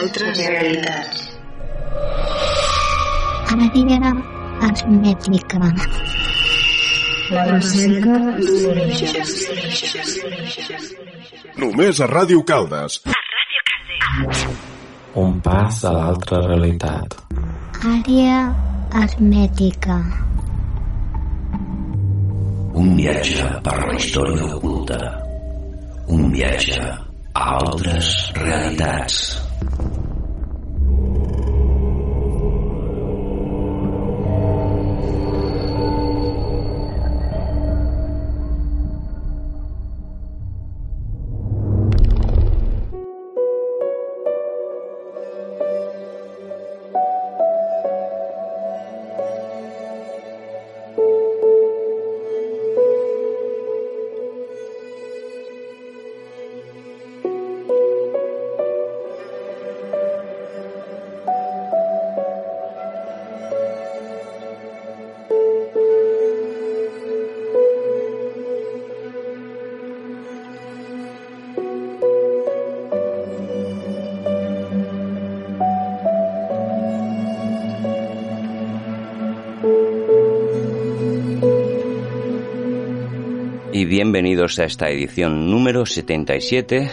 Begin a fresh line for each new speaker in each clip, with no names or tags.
altres realitats.
Ara hermètica.
La recerca d'orígens.
Només a Ràdio Caldes.
Un pas a l'altra realitat.
Àrea hermètica.
Un viatge per la història oculta. Un viatge a altres realitats.
Bienvenidos a esta edición número 77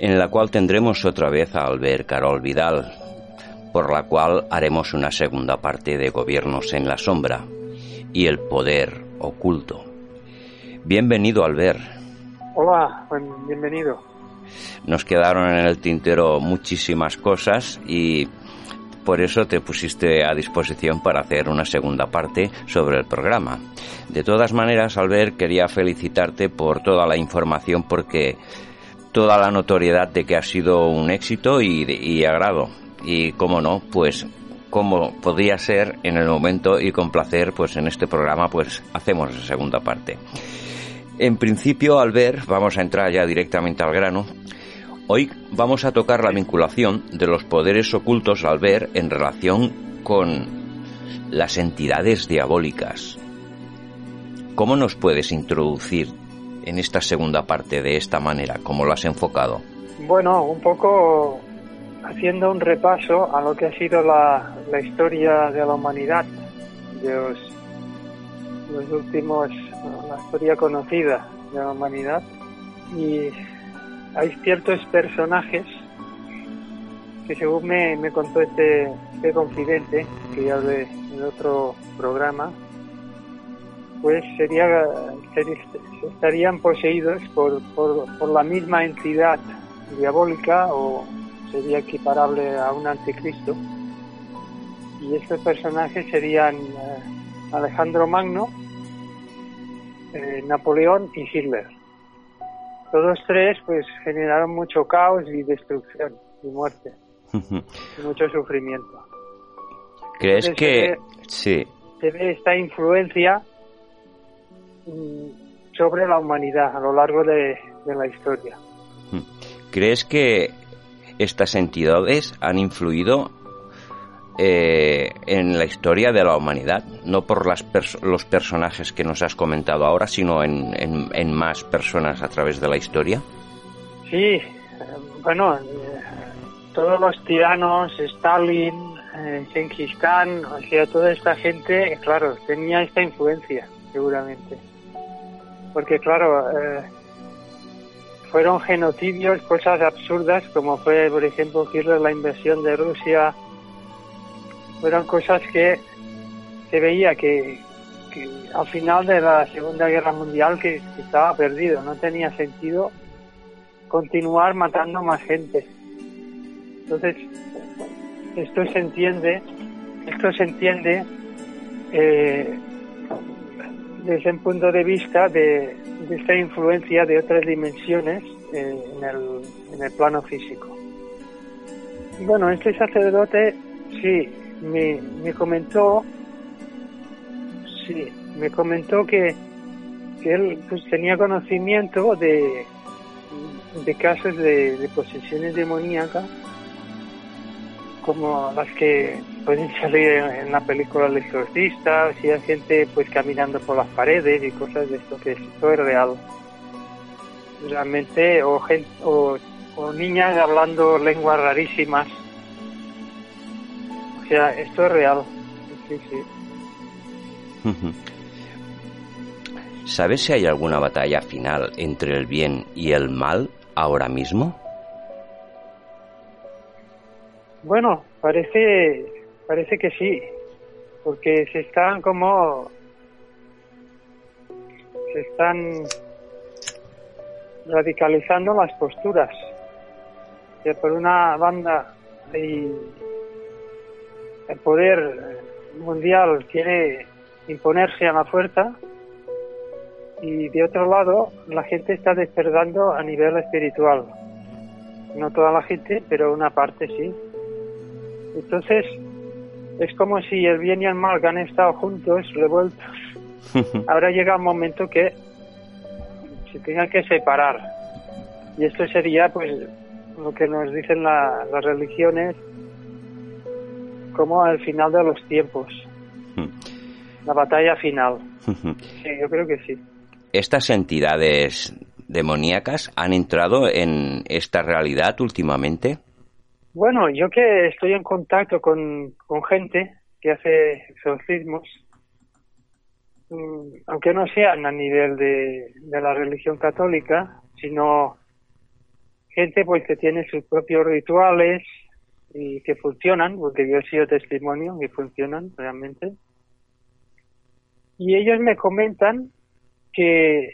en la cual tendremos otra vez a Albert Carol Vidal, por la cual haremos una segunda parte de Gobiernos en la Sombra y el Poder Oculto. Bienvenido Albert.
Hola, bienvenido.
Nos quedaron en el tintero muchísimas cosas y por eso te pusiste a disposición para hacer una segunda parte sobre el programa. De todas maneras, Albert, quería felicitarte por toda la información porque toda la notoriedad de que ha sido un éxito y, agrado. Y cómo no, pues como podría ser en el momento y con placer, pues en este programa pues hacemos la segunda parte. En principio, Albert, vamos a entrar ya directamente al grano. Hoy vamos a tocar la vinculación de los poderes ocultos al ver en relación con las entidades diabólicas. ¿Cómo nos puedes introducir en esta segunda parte de esta manera? ¿Cómo lo has enfocado?
Bueno, un poco haciendo un repaso a lo que ha sido la, la historia de la humanidad, de los, los últimos, la historia conocida de la humanidad. Y hay ciertos personajes que según me, me contó este, este confidente, que ya hablé en otro programa, pues sería, ser- estarían poseídos por, por, por la misma entidad diabólica o sería equiparable a un anticristo. Y estos personajes serían eh, Alejandro Magno, eh, Napoleón y Hitler. Todos tres pues generaron mucho caos y destrucción y muerte y mucho sufrimiento.
¿Crees
Entonces,
que
eh,
sí?
Se ve esta influencia mm, sobre la humanidad a lo largo de, de la historia.
¿Crees que estas entidades han influido eh, en la historia de la humanidad? No por las los personajes que nos has comentado ahora, sino en, más personas a través de la historia.
Sí, eh, bueno, eh, todos los tiranos, Stalin, eh, Genghis Khan, o sea, toda esta gente, claro, tenía esta influencia, seguramente. Porque, claro, eh, fueron genocidios, cosas absurdas, como fue, por ejemplo, la invasión de Rusia. Fueron cosas que se veía que, al final de la Segunda Guerra Mundial que, estaba perdido, no tenía sentido continuar matando más gente. Entonces, esto se entiende, esto se entiende eh, desde un punto de vista de, esta influencia de otras dimensiones eh, en, el, en el plano físico. Bueno, este sacerdote, sí, me, me comentó, sí, me comentó que, que él pues, tenía conocimiento de, de casos de, de posesiones demoníacas como las que pueden salir en, la película El exorcista, o sea, gente pues caminando por las paredes y cosas de esto, que esto es real. Realmente, o, gen- o, o niñas hablando lenguas rarísimas. O sea, esto es real. Sí, sí.
¿Sabes si hay alguna batalla final entre el bien y el mal ahora mismo?
Bueno, parece, parece que sí, porque se están como, se están radicalizando las posturas. Que por una banda hay el poder mundial quiere imponerse a la fuerza y de otro lado la gente está despertando a nivel espiritual. No toda la gente, pero una parte sí. Entonces, es como si el bien y el mal que han estado juntos, revueltos, ahora llega un momento que se tengan que separar. Y esto sería, pues, lo que nos dicen la- las religiones, como el final de los tiempos, la batalla final. Sí, yo creo que sí.
¿Estas entidades demoníacas han entrado en esta realidad últimamente?
Bueno, yo que estoy en contacto con, con gente que hace exorcismos, mm, aunque no sean a nivel de, de la religión católica, sino gente pues que tiene sus propios rituales y que funcionan, porque yo he sido testimonio que funcionan realmente. Y ellos me comentan que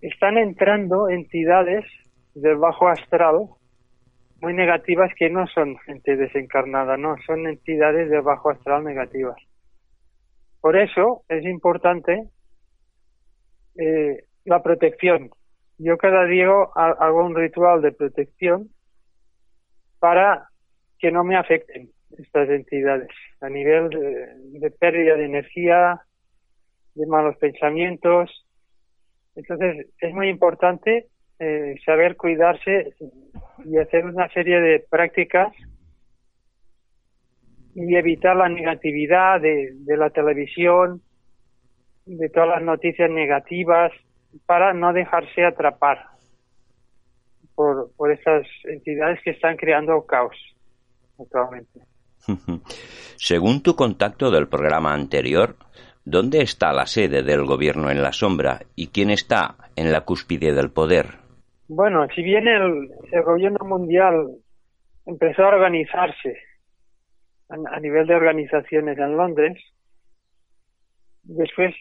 están entrando entidades del bajo astral muy negativas que no son gente desencarnada, no, son entidades de bajo astral negativas. Por eso es importante eh, la protección. Yo cada día ha- hago un ritual de protección para que no me afecten estas entidades a nivel de, pérdida de energía, de malos pensamientos. Entonces es muy importante eh, saber cuidarse y hacer una serie de prácticas y evitar la negatividad de, de la televisión, de todas las noticias negativas, para no dejarse atrapar por, por estas entidades que están creando caos actualmente.
Según tu contacto del programa anterior, ¿dónde está la sede del gobierno en la sombra y quién está en la cúspide del poder?
Bueno, si bien el, el gobierno mundial empezó a organizarse a, a nivel de organizaciones en Londres, después,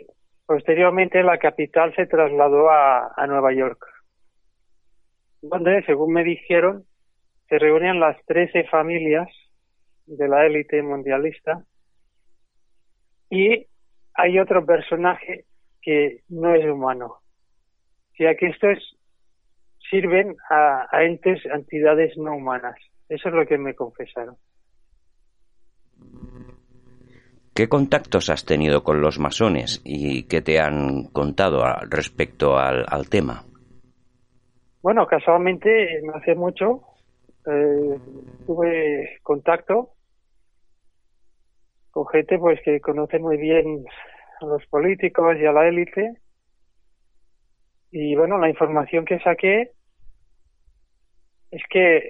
posteriormente, la capital se trasladó a, a Nueva York, donde, según me dijeron, se reúnen las 13 familias de la élite mundialista y hay otro personaje que no es humano. O sea que estos sirven a, a entes, a entidades no humanas. Eso es lo que me confesaron.
¿Qué contactos has tenido con los masones y qué te han contado a- respecto al, al tema?
Bueno, casualmente, no hace mucho, eh, tuve contacto con gente pues que conoce muy bien a los políticos y a la élite. Y bueno, la información que saqué es que,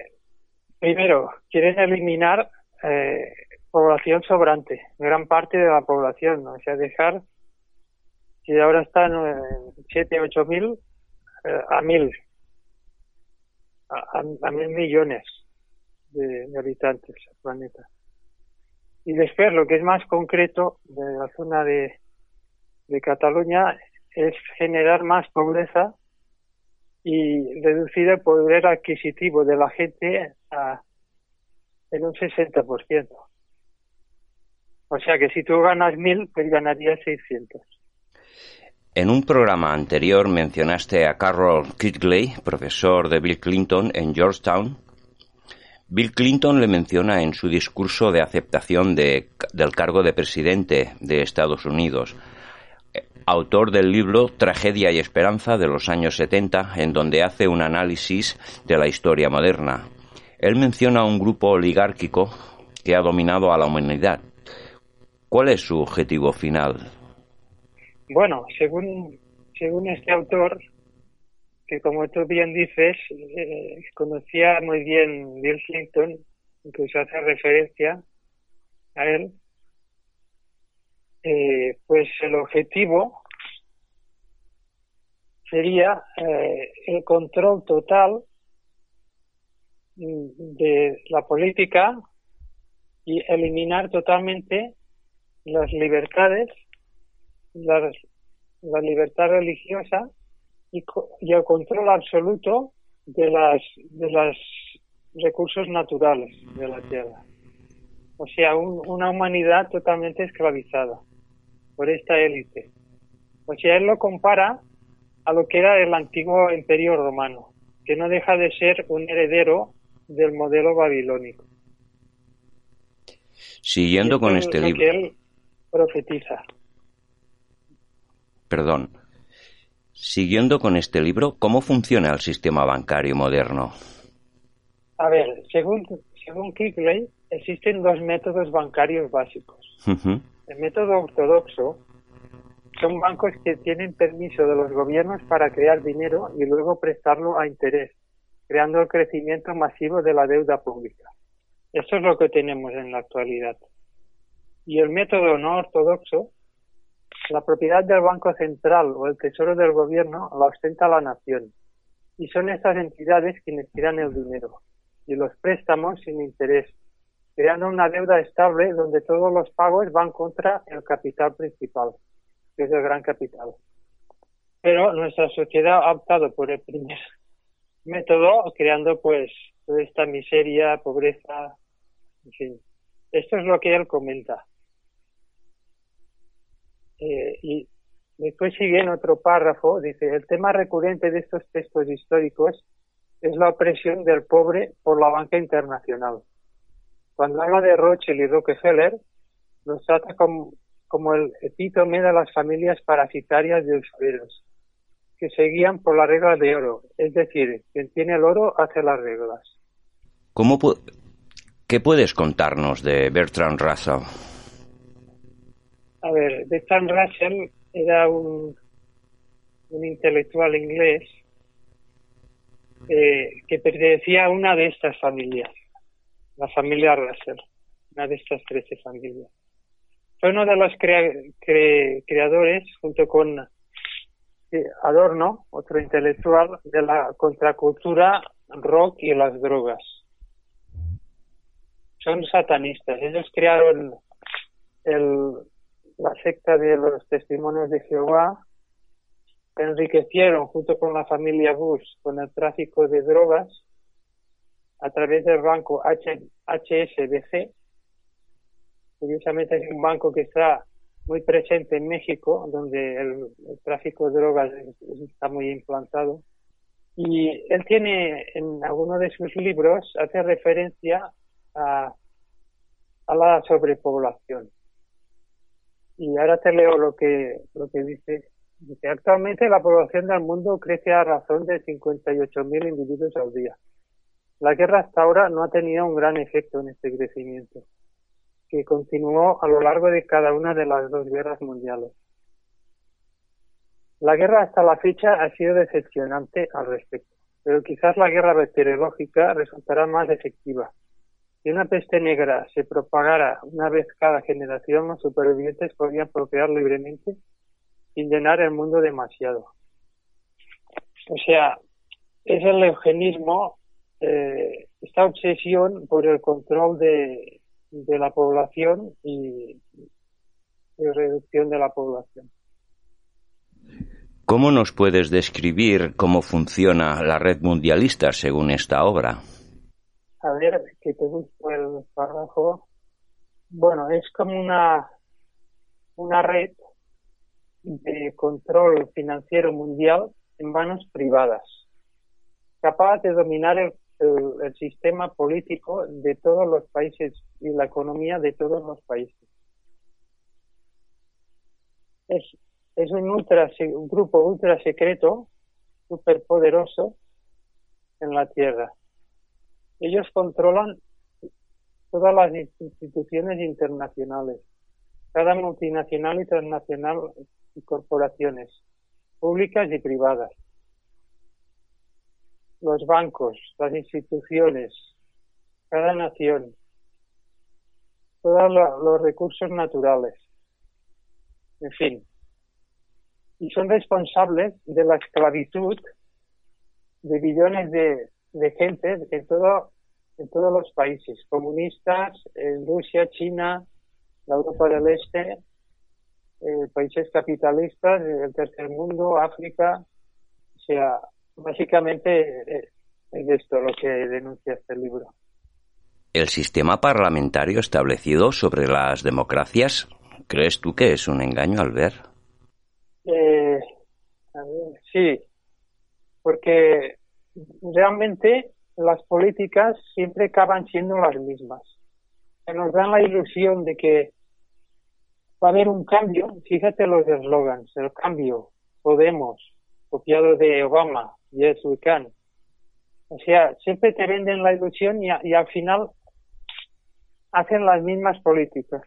primero, quieren eliminar eh, población sobrante, gran parte de la población, ¿no? o sea, dejar, si ahora están en 7, 8 mil, eh, a mil, a, a- a mil millones de, de habitantes del planeta. Y después, lo que es más concreto de la zona de, de Cataluña es generar más pobreza y reducir el poder adquisitivo de la gente a, en un 60%. O sea que si tú ganas mil, pues ganarías 600.
En un programa anterior mencionaste a Carroll Quigley, profesor de Bill Clinton en Georgetown. Bill Clinton le menciona en su discurso de aceptación de- del cargo de presidente de Estados Unidos, eh, autor del libro Tragedia y Esperanza de los años 70, en donde hace un análisis de la historia moderna. Él menciona un grupo oligárquico que ha dominado a la humanidad. ¿Cuál es su objetivo final?
Bueno, según, según este autor, que como tú bien dices, eh, conocía muy bien Bill Clinton, incluso hace referencia a él, eh, pues el objetivo sería eh, el control total de la política y eliminar totalmente las libertades, la, la libertad religiosa y, y, el control absoluto de las de los recursos naturales de la tierra. O sea, un, una humanidad totalmente esclavizada por esta élite. O sea, él lo compara a lo que era el antiguo imperio romano, que no deja de ser un heredero del modelo babilónico.
Siguiendo con este libro.
Que él profetiza.
Perdón. Siguiendo con este libro, ¿cómo funciona el sistema bancario moderno?
A ver, según, según Kickley, existen dos métodos bancarios básicos.
Uh -huh.
El método ortodoxo son bancos que tienen permiso de los gobiernos para crear dinero y luego prestarlo a interés, creando el crecimiento masivo de la deuda pública. Eso es lo que tenemos en la actualidad. Y el método no ortodoxo, la propiedad del Banco Central o el Tesoro del Gobierno la ostenta la nación. Y son estas entidades quienes tiran el dinero y los préstamos sin interés, creando una deuda estable donde todos los pagos van contra el capital principal, que es el gran capital. Pero nuestra sociedad ha optado por el primer método, creando pues toda esta miseria, pobreza, en fin. Esto es lo que él comenta. Eh, y después sigue en otro párrafo, dice, el tema recurrente de estos textos históricos es la opresión del pobre por la banca internacional. Cuando habla de Rothschild y Rockefeller, los trata como, el epítome de las familias parasitarias de usureros, que seguían por la regla de oro, es decir, quien tiene el oro hace las reglas.
¿Cómo pu ¿Qué puedes contarnos de Bertrand Russell?
A ver, Bertrand Russell era un, un intelectual inglés eh, que pertenecía a una de estas familias, la familia Russell, una de estas trece familias. Fue uno de los cre creadores, junto con eh, Adorno, otro intelectual, de la contracultura rock y las drogas. Son satanistas. Ellos crearon el, la secta de los testimonios de Jehová, enriquecieron junto con la familia Bush con el tráfico de drogas a través del banco H HSBC. Curiosamente es un banco que está muy presente en México, donde el, tráfico de drogas está muy implantado. Y él tiene en alguno de sus libros, hace referencia a la sobrepoblación. Y ahora te leo lo que, lo que dice actualmente la población del mundo crece a razón de 58.000 individuos al día. La guerra hasta ahora no ha tenido un gran efecto en este crecimiento, que continuó a lo largo de cada una de las dos guerras mundiales. La guerra hasta la fecha ha sido decepcionante al respecto, pero quizás la guerra bacteriológica resultará más efectiva. Si una peste negra se propagara una vez cada generación, los supervivientes podrían procrear libremente sin llenar el mundo demasiado. O sea, es el eugenismo, eh, esta obsesión por el control de, de la población y, y reducción de la población.
¿Cómo nos puedes describir cómo funciona la red mundialista según esta obra?
A ver, que te busco el párrafo. Bueno, es como una, una red de control financiero mundial en manos privadas, capaz de dominar el, sistema político de todos los países y la economía de todos los países. Es, es un, ultra, un grupo ultra secreto, súper poderoso en la Tierra. Ellos controlan todas las instituciones internacionales, cada multinacional y transnacional y corporaciones públicas y privadas. los bancos, las instituciones, cada nación, todos lo- los recursos naturales, en fin. Y son responsables de la esclavitud de billones de, de gente en, todo, en todos los países, comunistas, en Rusia, China, la Europa del Este, eh, países capitalistas, el tercer mundo, África. O sea, básicamente eh, es esto lo que denuncia este libro.
El sistema parlamentario establecido sobre las democracias, ¿crees tú que es un engaño al ver?
Eh, sí, porque realmente las políticas siempre acaban siendo las mismas. Nos dan la ilusión de que va a haber un cambio. Fíjate los eslogans, el cambio, Podemos, copiado de Obama, Yes We Can. O sea, siempre te venden la ilusión y, y al final hacen las mismas políticas.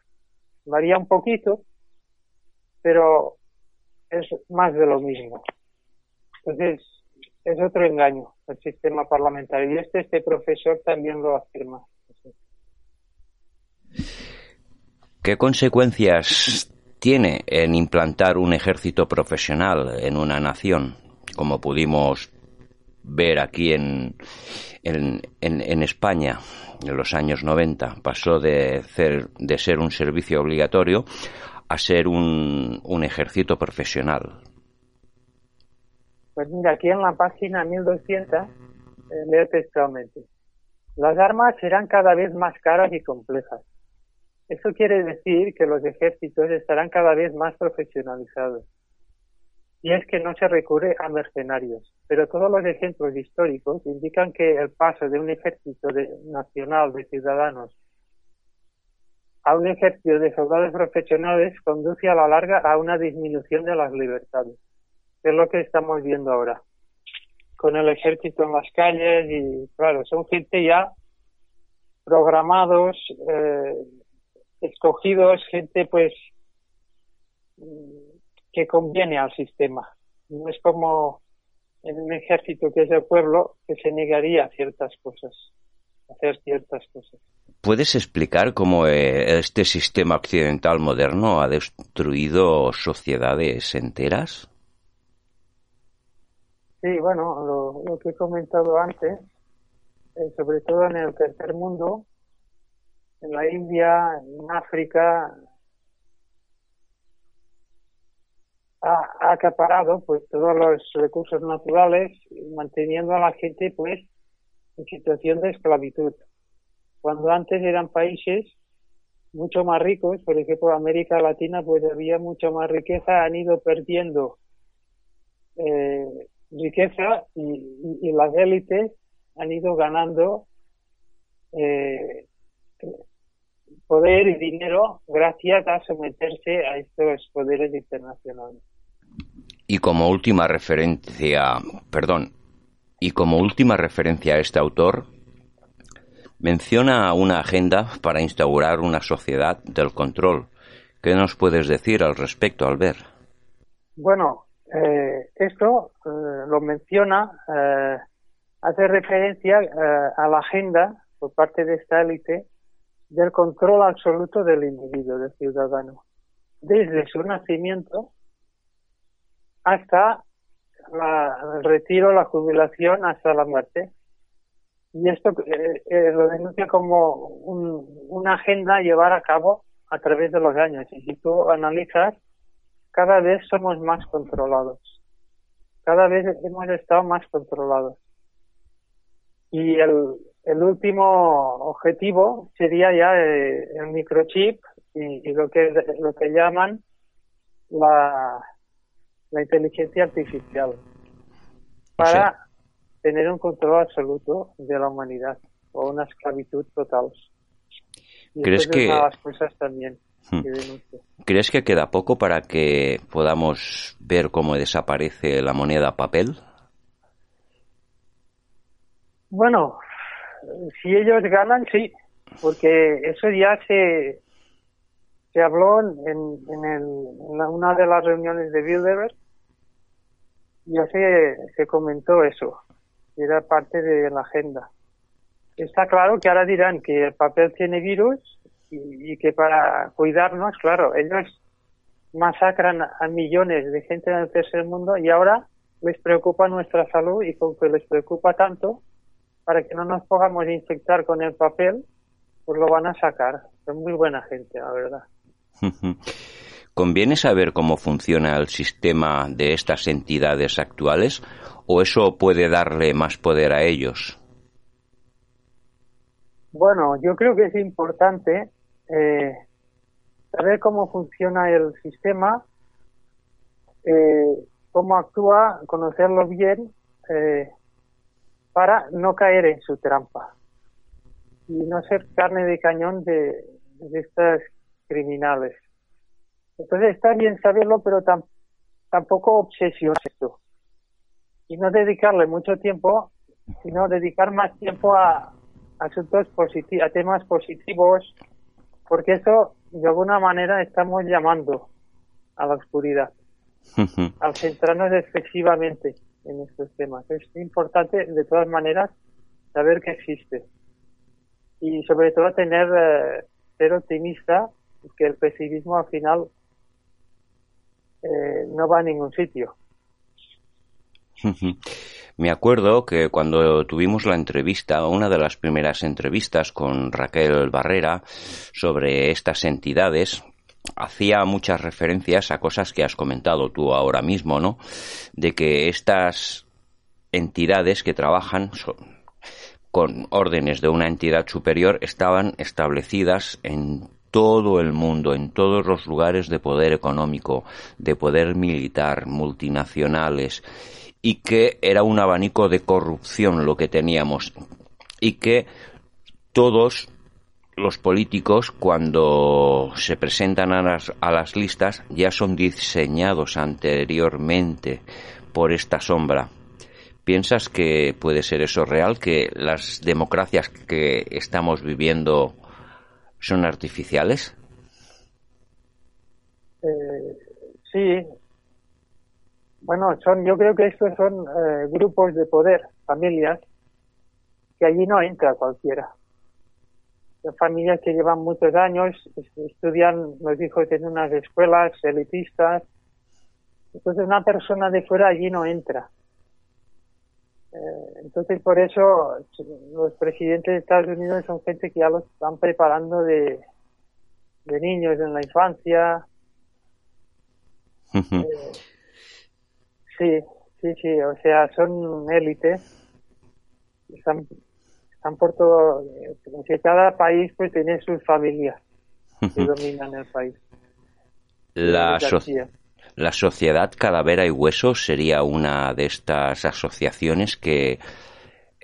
Varía un poquito, pero es más de lo mismo. Entonces, es otro engaño el sistema parlamentario. Y este, este profesor también lo afirma.
¿Qué consecuencias tiene en implantar un ejército profesional en una nación, como pudimos ver aquí en, en, en- en España en los años 90? Pasó de ser, de ser un servicio obligatorio a ser un, un ejército profesional.
Pues mira, aquí en la página 1200 eh, leo textualmente. Las armas serán cada vez más caras y complejas. Eso quiere decir que los ejércitos estarán cada vez más profesionalizados. Y es que no se recurre a mercenarios. Pero todos los ejemplos históricos indican que el paso de un ejército de- nacional de ciudadanos a un ejército de soldados profesionales conduce a la larga a una disminución de las libertades es lo que estamos viendo ahora, con el ejército en las calles y, claro, son gente ya programados, eh, escogidos, gente pues mm, que conviene al sistema. No es como en un ejército que es del pueblo que se negaría a ciertas cosas, a hacer ciertas cosas.
¿Puedes explicar cómo eh, este sistema occidental moderno ha destruido sociedades enteras?
Sí, bueno, lo, lo que he comentado antes, eh, sobre todo en el tercer mundo, en la India, en África, ha, ha acaparado pues todos los recursos naturales, manteniendo a la gente pues en situación de esclavitud. Cuando antes eran países mucho más ricos, por ejemplo América Latina, pues había mucho más riqueza, han ido perdiendo eh, riqueza y, y- y las élites han ido ganando eh, poder y dinero gracias a someterse a estos poderes internacionales.
Y como última referencia, perdón, y como última referencia a este autor, menciona una agenda para instaurar una sociedad del control. ¿Qué nos puedes decir al respecto, Albert?
Bueno, eh, esto eh, lo menciona, eh, hace referencia eh, a la agenda por parte de esta élite del control absoluto del individuo, del ciudadano, desde su nacimiento hasta la- el retiro, la jubilación, hasta la muerte. Y esto eh, eh, lo denuncia como un- una agenda a llevar a cabo a través de los años. Y si tú analizas, cada vez somos más controlados. Cada vez hemos estado más controlados. Y el, el último objetivo sería ya eh, el microchip y, y lo que lo que llaman la, la inteligencia artificial para tener un control absoluto de la humanidad o una esclavitud total. Y
¿Crees
esto es
que-
una de las cosas también.
¿Crees que queda poco para que podamos ver cómo desaparece la moneda papel?
Bueno, si ellos ganan, sí, porque eso ya se, se habló en, en, el, en la- una de las reuniones de Bilderberg, ya se, se comentó eso, era parte de la agenda. Está claro que ahora dirán que el papel tiene virus y, y que para cuidarnos, claro, ellos masacran a millones de gente en el tercer mundo y ahora les preocupa nuestra salud y con que les preocupa tanto, para que no nos podamos infectar con el papel, pues lo van a sacar. Son muy buena gente, la verdad.
¿Conviene saber cómo funciona el sistema de estas entidades actuales o eso puede darle más poder a ellos?
Bueno, yo creo que es importante eh, saber cómo funciona el sistema, eh, cómo actúa, conocerlo bien eh, para no caer en su trampa y no ser carne de cañón de, de estas criminales. Entonces está bien saberlo, pero tampoco obsesionarse y no dedicarle mucho tiempo, sino dedicar más tiempo a asuntos positivos, a temas positivos, porque eso de alguna manera estamos llamando a la oscuridad, al centrarnos excesivamente en estos temas. Es importante, de todas maneras, saber que existe y sobre todo tener eh, ser optimista, que el pesimismo al final eh, no va a ningún sitio.
Me acuerdo que cuando tuvimos la entrevista, una de las primeras entrevistas con Raquel Barrera sobre estas entidades, hacía muchas referencias a cosas que has comentado tú ahora mismo, ¿no? De que estas entidades que trabajan con órdenes de una entidad superior estaban establecidas en todo el mundo, en todos los lugares de poder económico, de poder militar, multinacionales, y que era un abanico de corrupción lo que teníamos, y que todos los políticos cuando se presentan a las, a las listas ya son diseñados anteriormente por esta sombra. ¿Piensas que puede ser eso real, que las democracias que estamos viviendo son artificiales?
Eh, sí. Bueno, son, yo creo que estos son eh, grupos de poder, familias, que allí no entra cualquiera. Son familias que llevan muchos años, estudian los hijos en unas escuelas elitistas. Entonces una persona de fuera allí no entra. Eh, entonces, por eso los presidentes de Estados Unidos son gente que ya los están preparando de, de niños en la infancia. Eh, sí, sí, sí, o sea, son élites. Están, están por todo. Eh, cada país pues tiene sus familias que dominan el país.
La, sociedad la Sociedad Calavera y Hueso sería una de estas asociaciones que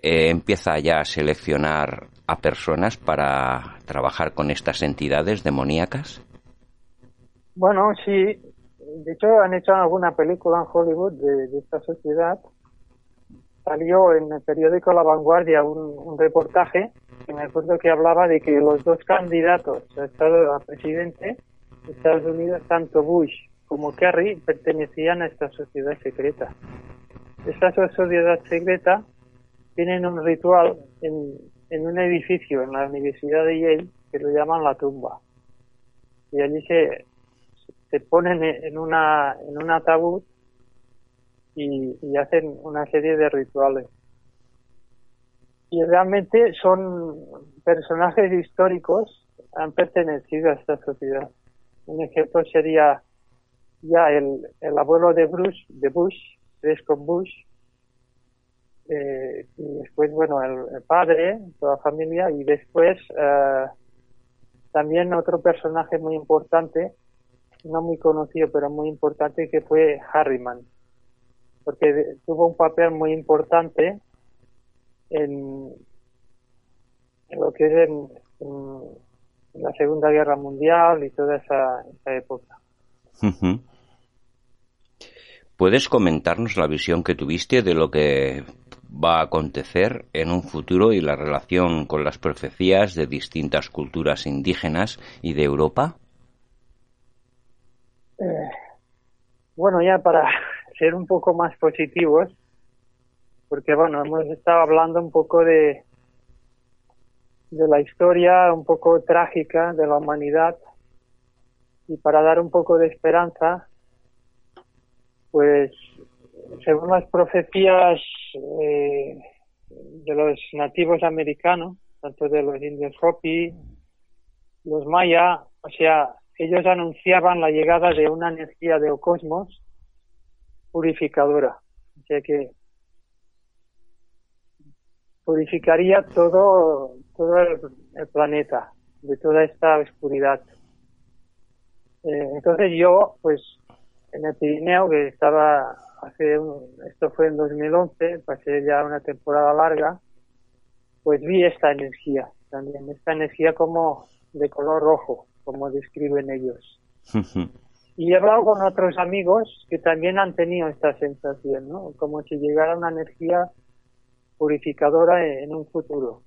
eh, empieza ya a seleccionar a personas para trabajar con estas entidades demoníacas.
Bueno, sí. De hecho, han hecho alguna película en Hollywood de, esta sociedad. Salió en el periódico La Vanguardia un, reportaje que me acuerdo que hablaba de que los dos candidatos a, Estado, a presidente de Estados Unidos, tanto Bush como Kerry pertenecían a esta sociedad secreta. Esta sociedad secreta tienen un ritual en, en un edificio en la Universidad de Yale que lo llaman la tumba. Y allí se, se ponen en, una, en un ataúd y, y hacen una serie de rituales. Y realmente son personajes históricos han pertenecido a esta sociedad. Un ejemplo sería ya el, el abuelo de Bruce, de Bush, con Bush, eh, y después, bueno, el, padre, toda la familia, y después eh, también otro personaje muy importante, no muy conocido, pero muy importante, que fue Harriman, porque tuvo un papel muy importante en, lo que es en, la Segunda Guerra Mundial y toda esa época.
¿Puedes comentarnos la visión que tuviste de lo que va a acontecer en un futuro y la relación con las profecías de distintas culturas indígenas y de Europa?
Eh, bueno, ya para ser un poco más positivos, porque bueno, hemos estado hablando un poco de, de la historia un poco trágica de la humanidad y para dar un poco de esperanza, pues según las profecías eh, de los nativos americanos, tanto de los indios Hopi, los maya, o sea, ellos anunciaban la llegada de una energía de cosmos purificadora, o sea que purificaría todo, todo el, planeta de toda esta oscuridad. Eh, entonces yo, pues, en el Pirineo, que estaba hace, esto fue en 2011, pasé ya una temporada larga, pues vi esta energía también, esta energía como de color rojo, como describen ellos. y he hablado con otros amigos que también han tenido esta sensación, ¿no? Como si llegara una energía purificadora en un futuro.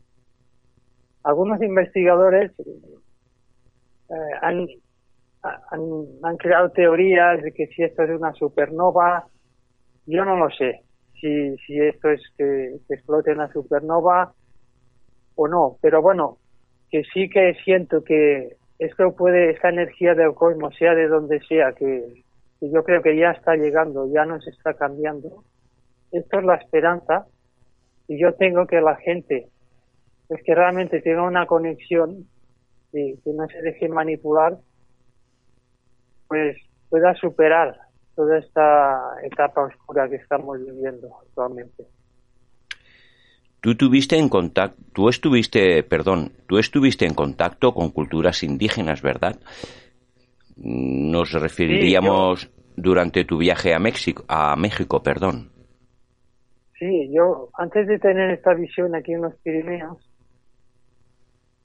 Algunos investigadores eh, han, han, creado teorías de que si esto es una supernova, yo no lo sé, si, si esto es que, que explote una supernova o no, pero bueno, que sí que siento que esto puede, esta energía del cosmos, sea de donde sea, que, yo creo que ya está llegando, ya nos está cambiando. Esto es la esperanza y yo tengo que la gente, es que realmente tenga una conexión y que no se deje manipular, pues pueda superar toda esta etapa oscura que estamos viviendo actualmente.
Tú tuviste en contacto, tú estuviste, perdón, tú estuviste en contacto con culturas indígenas, ¿verdad? Nos referiríamos durante tu viaje a México, a México, perdón.
Sí, yo antes de tener esta visión aquí en los Pirineos,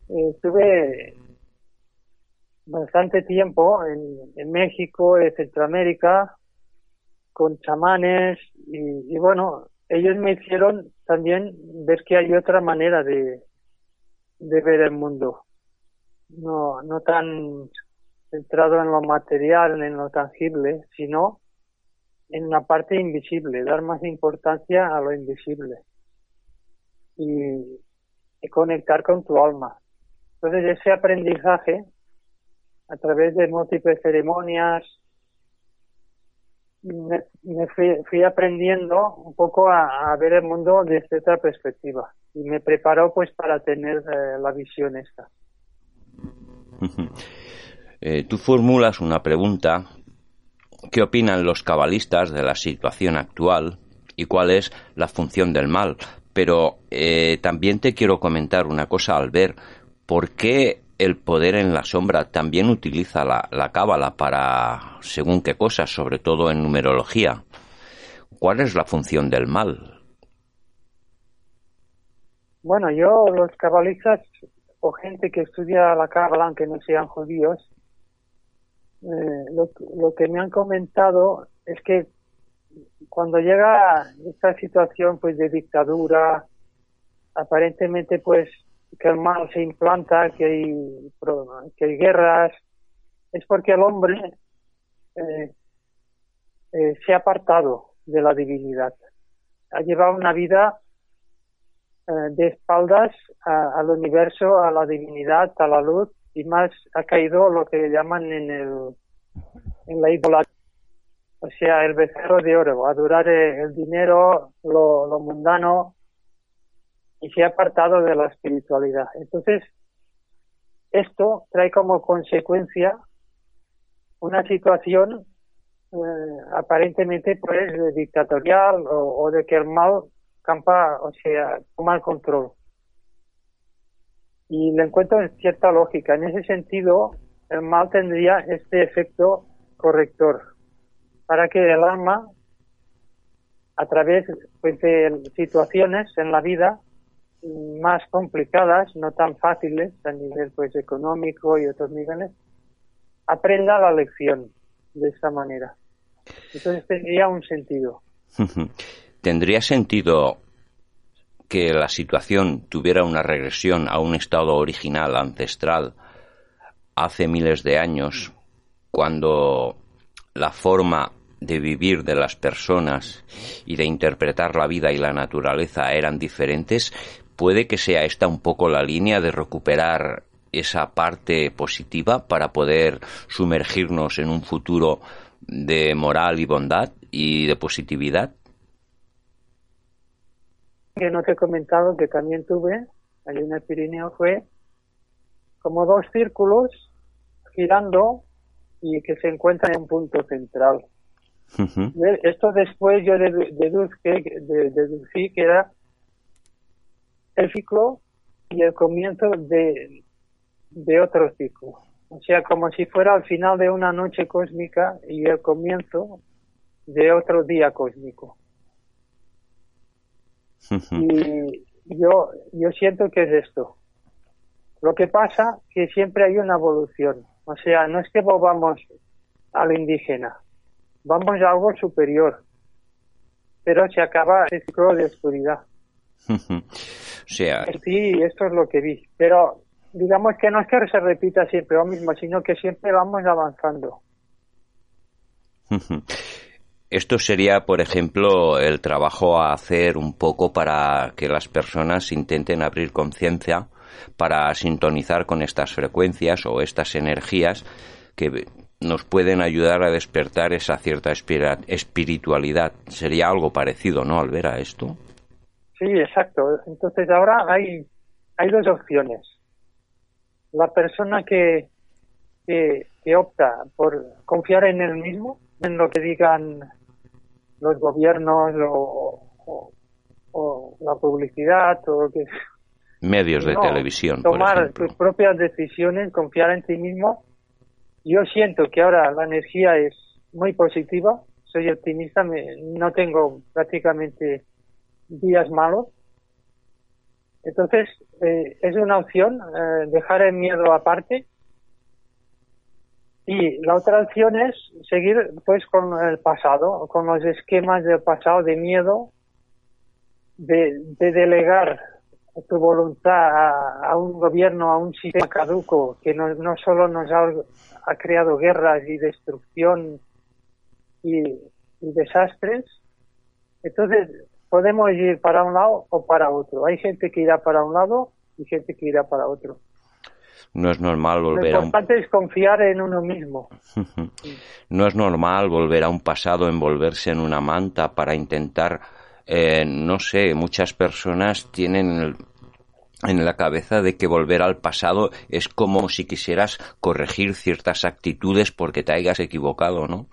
estuve bastante tiempo en, México, en Centroamérica, con chamanes y bueno, ellos me hicieron también ver que hay otra manera de, ver el mundo. No, no tan centrado en lo material, en lo tangible, sino en la parte invisible, dar más importancia a lo invisible y, y conectar con tu alma. Entonces ese aprendizaje a través de múltiples ceremonias, me, fui, aprendiendo un poco a, ver el mundo desde otra perspectiva y me preparó pues para tener eh, la visión esta.
Eh, tú formulas una pregunta, ¿qué opinan los cabalistas de la situación actual y cuál es la función del mal? Pero eh, también te quiero comentar una cosa al ver, ¿por qué el poder en la sombra también utiliza la, la cábala para según qué cosas, sobre todo en numerología. ¿Cuál es la función del mal?
Bueno, yo, los cabalistas o gente que estudia la cábala, aunque no sean judíos, eh, lo, que me han comentado es que cuando llega esta situación pues de dictadura, aparentemente pues que el mal se implanta, que hay, que hay guerras, es porque el hombre eh, eh, se ha apartado de la divinidad. Ha llevado una vida eh, de espaldas al universo, a la divinidad, a la luz, y más ha caído lo que llaman en, el, en la idolatría. O sea, el becerro de oro, adorar el dinero, lo, lo mundano, y se ha apartado de la espiritualidad. Entonces, esto trae como consecuencia una situación eh, aparentemente pues dictatorial o, de que el mal campa, o sea, toma el control. Y le encuentro cierta lógica. En ese sentido, el mal tendría este efecto corrector para que el alma, a través pues, de situaciones en la vida, más complicadas, no tan fáciles a nivel pues económico y otros niveles, aprenda la lección de esta manera. Entonces tendría un sentido.
¿Tendría sentido que la situación tuviera una regresión a un estado original, ancestral, hace miles de años, cuando la forma de vivir de las personas y de interpretar la vida y la naturaleza eran diferentes, puede que sea esta un poco la línea de recuperar esa parte positiva para poder sumergirnos en un futuro de moral y bondad y de positividad.
Que no te he comentado que también tuve, allí en el Pirineo, fue como dos círculos girando y que se encuentran en un punto central. Esto después yo deducí, deducí que era el ciclo y el comienzo de, de otro ciclo. O sea, como si fuera al final de una noche cósmica y el comienzo de otro día cósmico. y yo, yo siento que es esto. Lo que pasa que siempre hay una evolución. O sea, no es que volvamos al indígena, vamos a algo superior. Pero se acaba el ciclo de oscuridad.
o sea...
Sí, esto es lo que vi. Pero digamos que no es que se repita siempre lo mismo, sino que siempre vamos avanzando.
Esto sería, por ejemplo, el trabajo a hacer un poco para que las personas intenten abrir conciencia para sintonizar con estas frecuencias o estas energías que nos pueden ayudar a despertar esa cierta espiritualidad. Sería algo parecido, ¿no, al ver a esto?
Sí, exacto. Entonces ahora hay, hay dos opciones. La persona que, que, opta por confiar en él mismo, en lo que digan los gobiernos o, o, la publicidad o lo que
medios de televisión.
Tomar tus propias decisiones, confiar en ti mismo. Yo siento que ahora la energía es muy positiva, soy optimista, no tengo prácticamente días malos. Entonces, eh, es una opción eh, dejar el miedo aparte. Y la otra opción es seguir pues con el pasado, con los esquemas del pasado de miedo, de, de delegar tu voluntad a, un gobierno, a un sistema caduco que no, no solo nos ha, ha, creado guerras y destrucción y, desastres, entonces podemos ir para un lado o para otro. Hay gente que irá para un lado y gente que irá para otro.
No es normal volver
a un... Lo importante es confiar en uno mismo.
no es normal volver a un pasado, envolverse en una manta para intentar eh, no sé, muchas personas tienen en la cabeza de que volver al pasado es como si quisieras corregir ciertas actitudes porque te hayas equivocado, ¿no?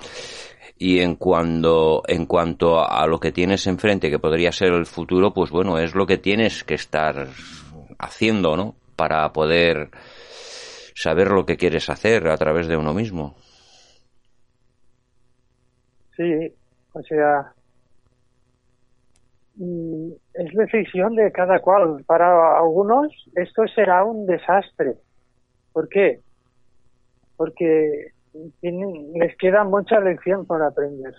Y en cuanto, en cuanto a lo que tienes enfrente, que podría ser el futuro, pues bueno, es lo que tienes que estar haciendo, ¿no? Para poder saber lo que quieres hacer a través de uno mismo.
Sí, o sea, Mm, es decisión de cada cual. Para algunos esto será un desastre. ¿Por qué? Porque les queda mucha lección por aprender.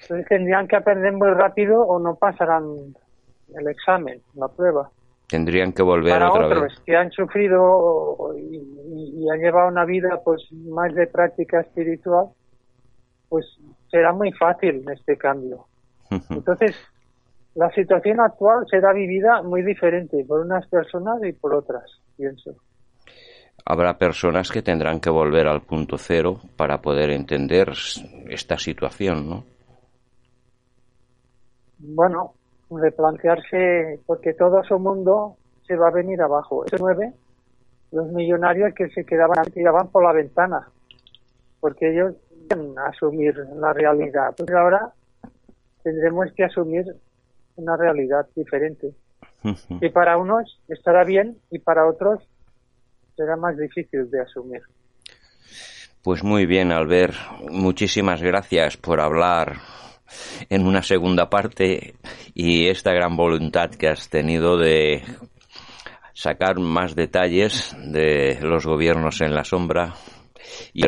Entonces tendrían que aprender muy rápido o no pasarán el examen, la prueba.
Tendrían que volver
Para
otra
otros que han sufrido y, y han llevado una vida pues más de práctica espiritual, pues será muy fácil este cambio. Entonces, la situación actual será vivida muy diferente por unas personas y por otras, pienso.
Habrá personas que tendrán que volver al punto cero para poder entender esta situación, ¿no?
Bueno, replantearse, porque todo su mundo se va a venir abajo. Eso nueve, los millonarios que se quedaban, tiraban por la ventana, porque ellos a asumir la realidad. Pues ahora tendremos que asumir una realidad diferente. Y para unos estará bien y para otros será más difícil de asumir.
Pues muy bien, Albert. Muchísimas gracias por hablar en una segunda parte y esta gran voluntad que has tenido de sacar más detalles de los gobiernos en la sombra y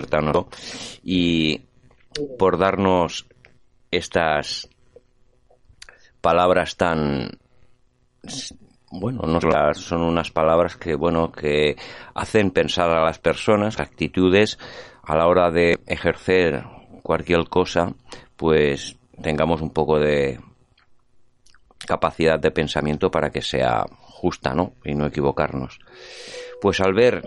y por darnos estas palabras tan bueno, no son unas palabras que bueno que hacen pensar a las personas actitudes a la hora de ejercer cualquier cosa, pues tengamos un poco de capacidad de pensamiento para que sea justa, ¿no? Y no equivocarnos. Pues al ver,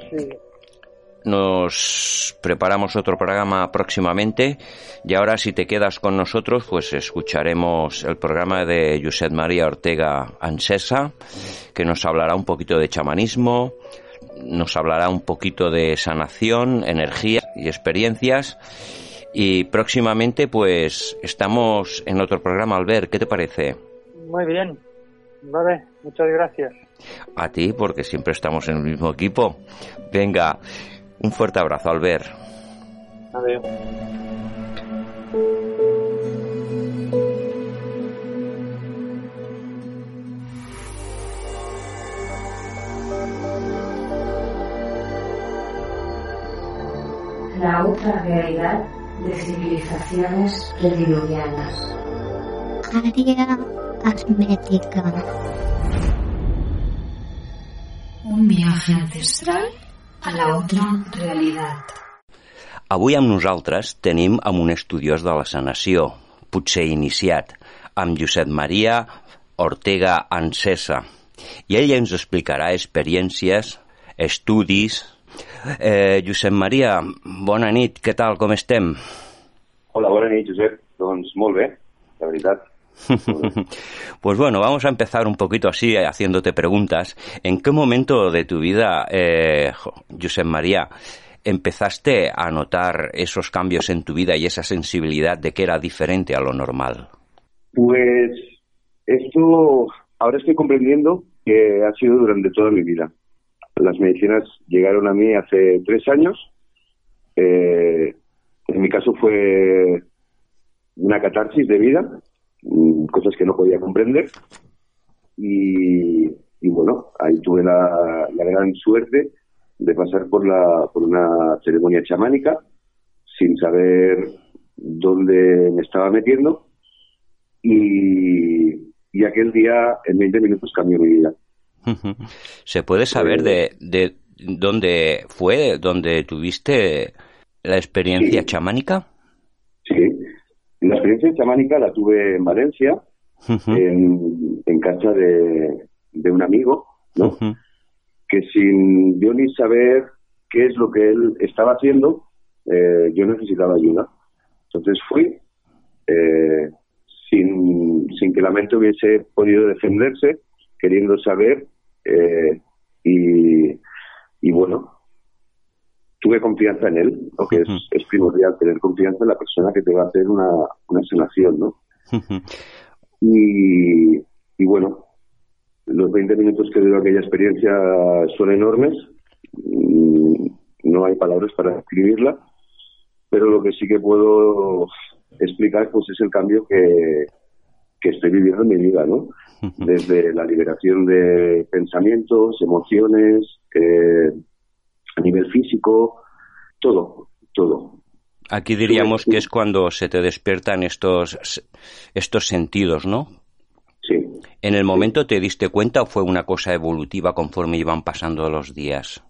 nos preparamos otro programa próximamente y ahora si te quedas con nosotros, pues escucharemos el programa de Josep María Ortega Ansesa, que nos hablará un poquito de chamanismo, nos hablará un poquito de sanación, energía y experiencias. Y próximamente, pues estamos en otro programa, Albert, ¿qué te parece?
Muy bien. Vale, muchas gracias.
A ti, porque siempre estamos en el mismo equipo. Venga, un fuerte abrazo, Albert.
Adiós.
La otra realidad de civilizaciones prediluvianas.
Área hermética.
Un viaje ancestral a la otra realitat.
Avui amb nosaltres tenim amb un estudiós de la sanació, potser iniciat, amb Josep Maria Ortega Ansesa. I ell ens explicarà experiències, estudis... Eh, Josep Maria, bona nit, què tal, com estem?
Hola, bona nit, Josep. Doncs molt bé, la veritat.
Pues bueno, vamos a empezar un poquito así, eh, haciéndote preguntas. ¿En qué momento de tu vida, eh, María, empezaste a notar esos cambios en tu vida y esa sensibilidad de que era diferente a lo normal?
Pues esto ahora estoy comprendiendo que ha sido durante toda mi vida. Las medicinas llegaron a mí hace tres años. Eh, en mi caso fue una catarsis de vida, cosas que no podía comprender. Y, y bueno, ahí tuve la, la gran suerte de pasar por, la, por una ceremonia chamánica sin saber dónde me estaba metiendo y, y aquel día en 20 minutos cambió mi vida.
¿Se puede saber de, de dónde fue, dónde tuviste la experiencia
Sí.
chamánica?
Sí, la experiencia chamánica la tuve en Valencia, en, en casa de, de un amigo, ¿no? que sin yo ni saber qué es lo que él estaba haciendo, eh, yo necesitaba ayuda. Entonces fui, eh, sin, sin que la mente hubiese podido defenderse, queriendo saber, eh, y, y bueno, tuve confianza en él, lo que es, primordial, tener confianza en la persona que te va a hacer una, una sanación, ¿no? Y, y bueno, los 20 minutos que duró aquella experiencia son enormes. Mm, No hay palabras para describirla, pero lo que sí que puedo explicar pues es el cambio que, que estoy viviendo en mi vida, ¿no? Desde la liberación de pensamientos, emociones, eh, a nivel físico, todo, todo.
Aquí diríamos que es cuando se te despiertan estos, estos sentidos, ¿no?
Sí.
¿En el momento te diste cuenta o fue una cosa evolutiva conforme iban pasando los días?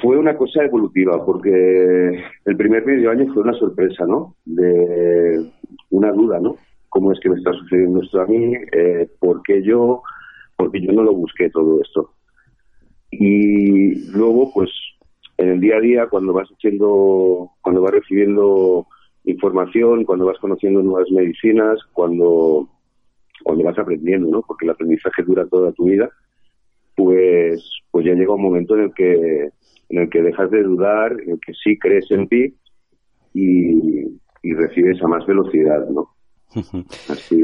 Fue una cosa evolutiva, porque el primer medio año fue una sorpresa, ¿no? De una duda, ¿no? ¿Cómo es que me está sucediendo esto a mí? Eh, ¿Por qué yo? Porque yo no lo busqué todo esto. Y luego, pues, en el día a día, cuando vas haciendo, cuando vas recibiendo información, cuando vas conociendo nuevas medicinas, cuando, cuando vas aprendiendo, ¿no? Porque el aprendizaje dura toda tu vida, pues, pues ya llega un momento en el que en el que dejas de dudar, en el que sí crees en ti y, y recibes a más velocidad, ¿no? Así,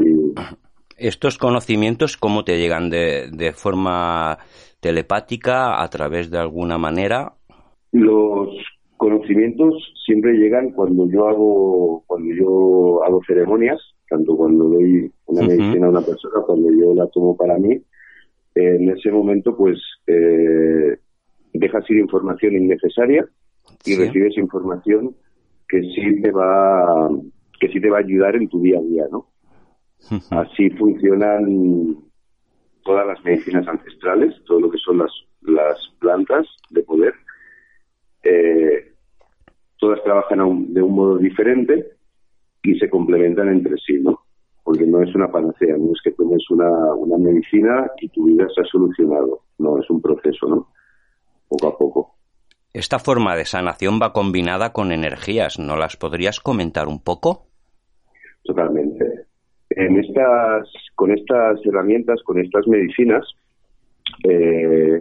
¿Estos conocimientos cómo te llegan? ¿De, de forma telepática, a través de alguna manera?
los conocimientos siempre llegan cuando yo hago cuando yo hago ceremonias, tanto cuando doy una
Ujú.
medicina a una persona, cuando yo la tomo para mí, en ese momento pues eh, dejas ir información innecesaria y
Sí.
recibes información que sí te va que sí te va a ayudar en tu día a día, ¿no? Así funcionan todas las medicinas ancestrales, todo lo que son las, las plantas de poder. Eh, todas trabajan a un- de un modo diferente y se complementan entre sí, ¿no? Porque no es una panacea, no es que tomes una, una medicina y tu vida se ha solucionado. No, es un proceso, ¿no? Poco a poco.
Esta forma de sanación va combinada con energías, ¿no las podrías comentar un poco?
Totalmente. En estas, con estas herramientas, con estas medicinas, eh,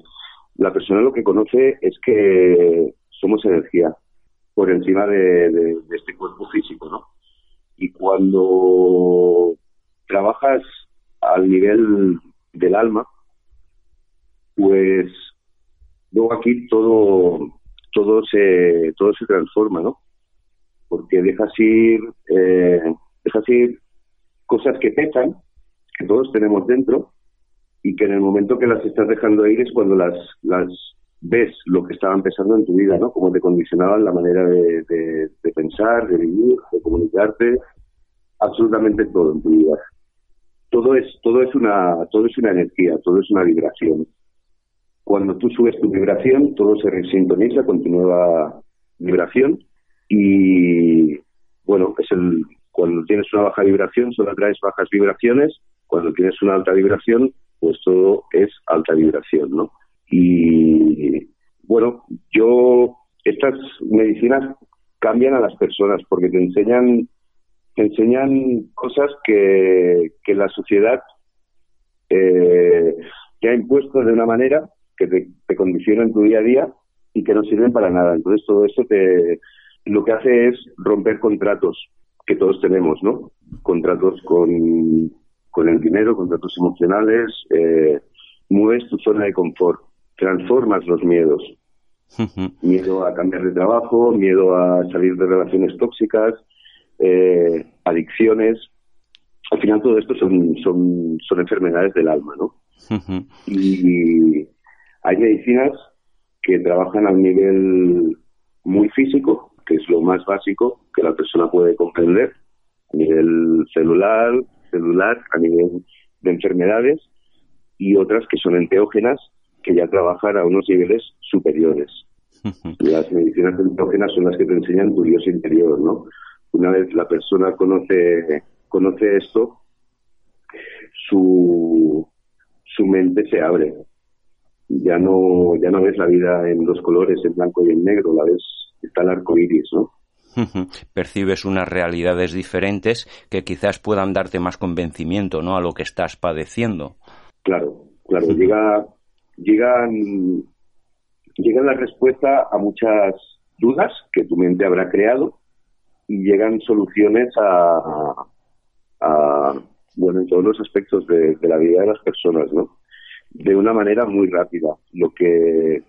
la persona lo que conoce es que somos energía por encima de, este cuerpo físico, ¿no? Y cuando trabajas al nivel del alma, pues luego aquí todo todo se todo se transforma, ¿no? Porque dejas ir eh, dejas ir cosas que pesan, que todos tenemos dentro, y que en el momento que las estás dejando ir es cuando las, las ves lo que estaba empezando en tu vida, ¿no? Cómo te condicionaban la manera de, de, pensar, de vivir, de comunicarte, absolutamente todo en tu vida. Todo es, todo es una, todo es una energía, todo es una vibración. Cuando tú subes tu vibración, todo se resintoniza con tu nueva vibración y bueno, es el cuando tienes una baja vibración solo atraes bajas vibraciones, cuando tienes una alta vibración pues todo es alta vibración, ¿no? Y bueno, yo, estas medicinas cambian a las personas porque te enseñan, te enseñan cosas que, que la sociedad eh, te ha impuesto de una manera que te, te condiciona en tu día a día y que no sirven para nada. Entonces todo eso te, lo que hace es romper contratos que todos tenemos, ¿no? Contratos con con el dinero, contratos emocionales, eh, mueves tu zona de confort, transformas los miedos. miedo a cambiar de trabajo, miedo a salir de relaciones tóxicas, eh, adicciones. Al final todo esto son, son, son enfermedades del alma, ¿no? Y hay medicinas que trabajan a un nivel muy físico, que es lo más básico que la persona puede comprender, a nivel celular, celular a nivel de enfermedades y otras que son enteógenas que ya trabajan a unos niveles superiores. Las medicinas enteógenas son las que te enseñan tu Dios interior, ¿no? Una vez la persona conoce conoce esto, su su mente se abre. Ya no ya no ves la vida en dos colores, en blanco y en negro, la ves está el arco iris, ¿no?
Percibes unas realidades diferentes que quizás puedan darte más convencimiento, ¿no? A lo que estás padeciendo.
Claro, claro. Llega, llegan, llegan la respuesta a muchas dudas que tu mente habrá creado y llegan soluciones a, a bueno, en todos los aspectos de, de la vida de las personas, ¿no? De una manera muy rápida. Lo que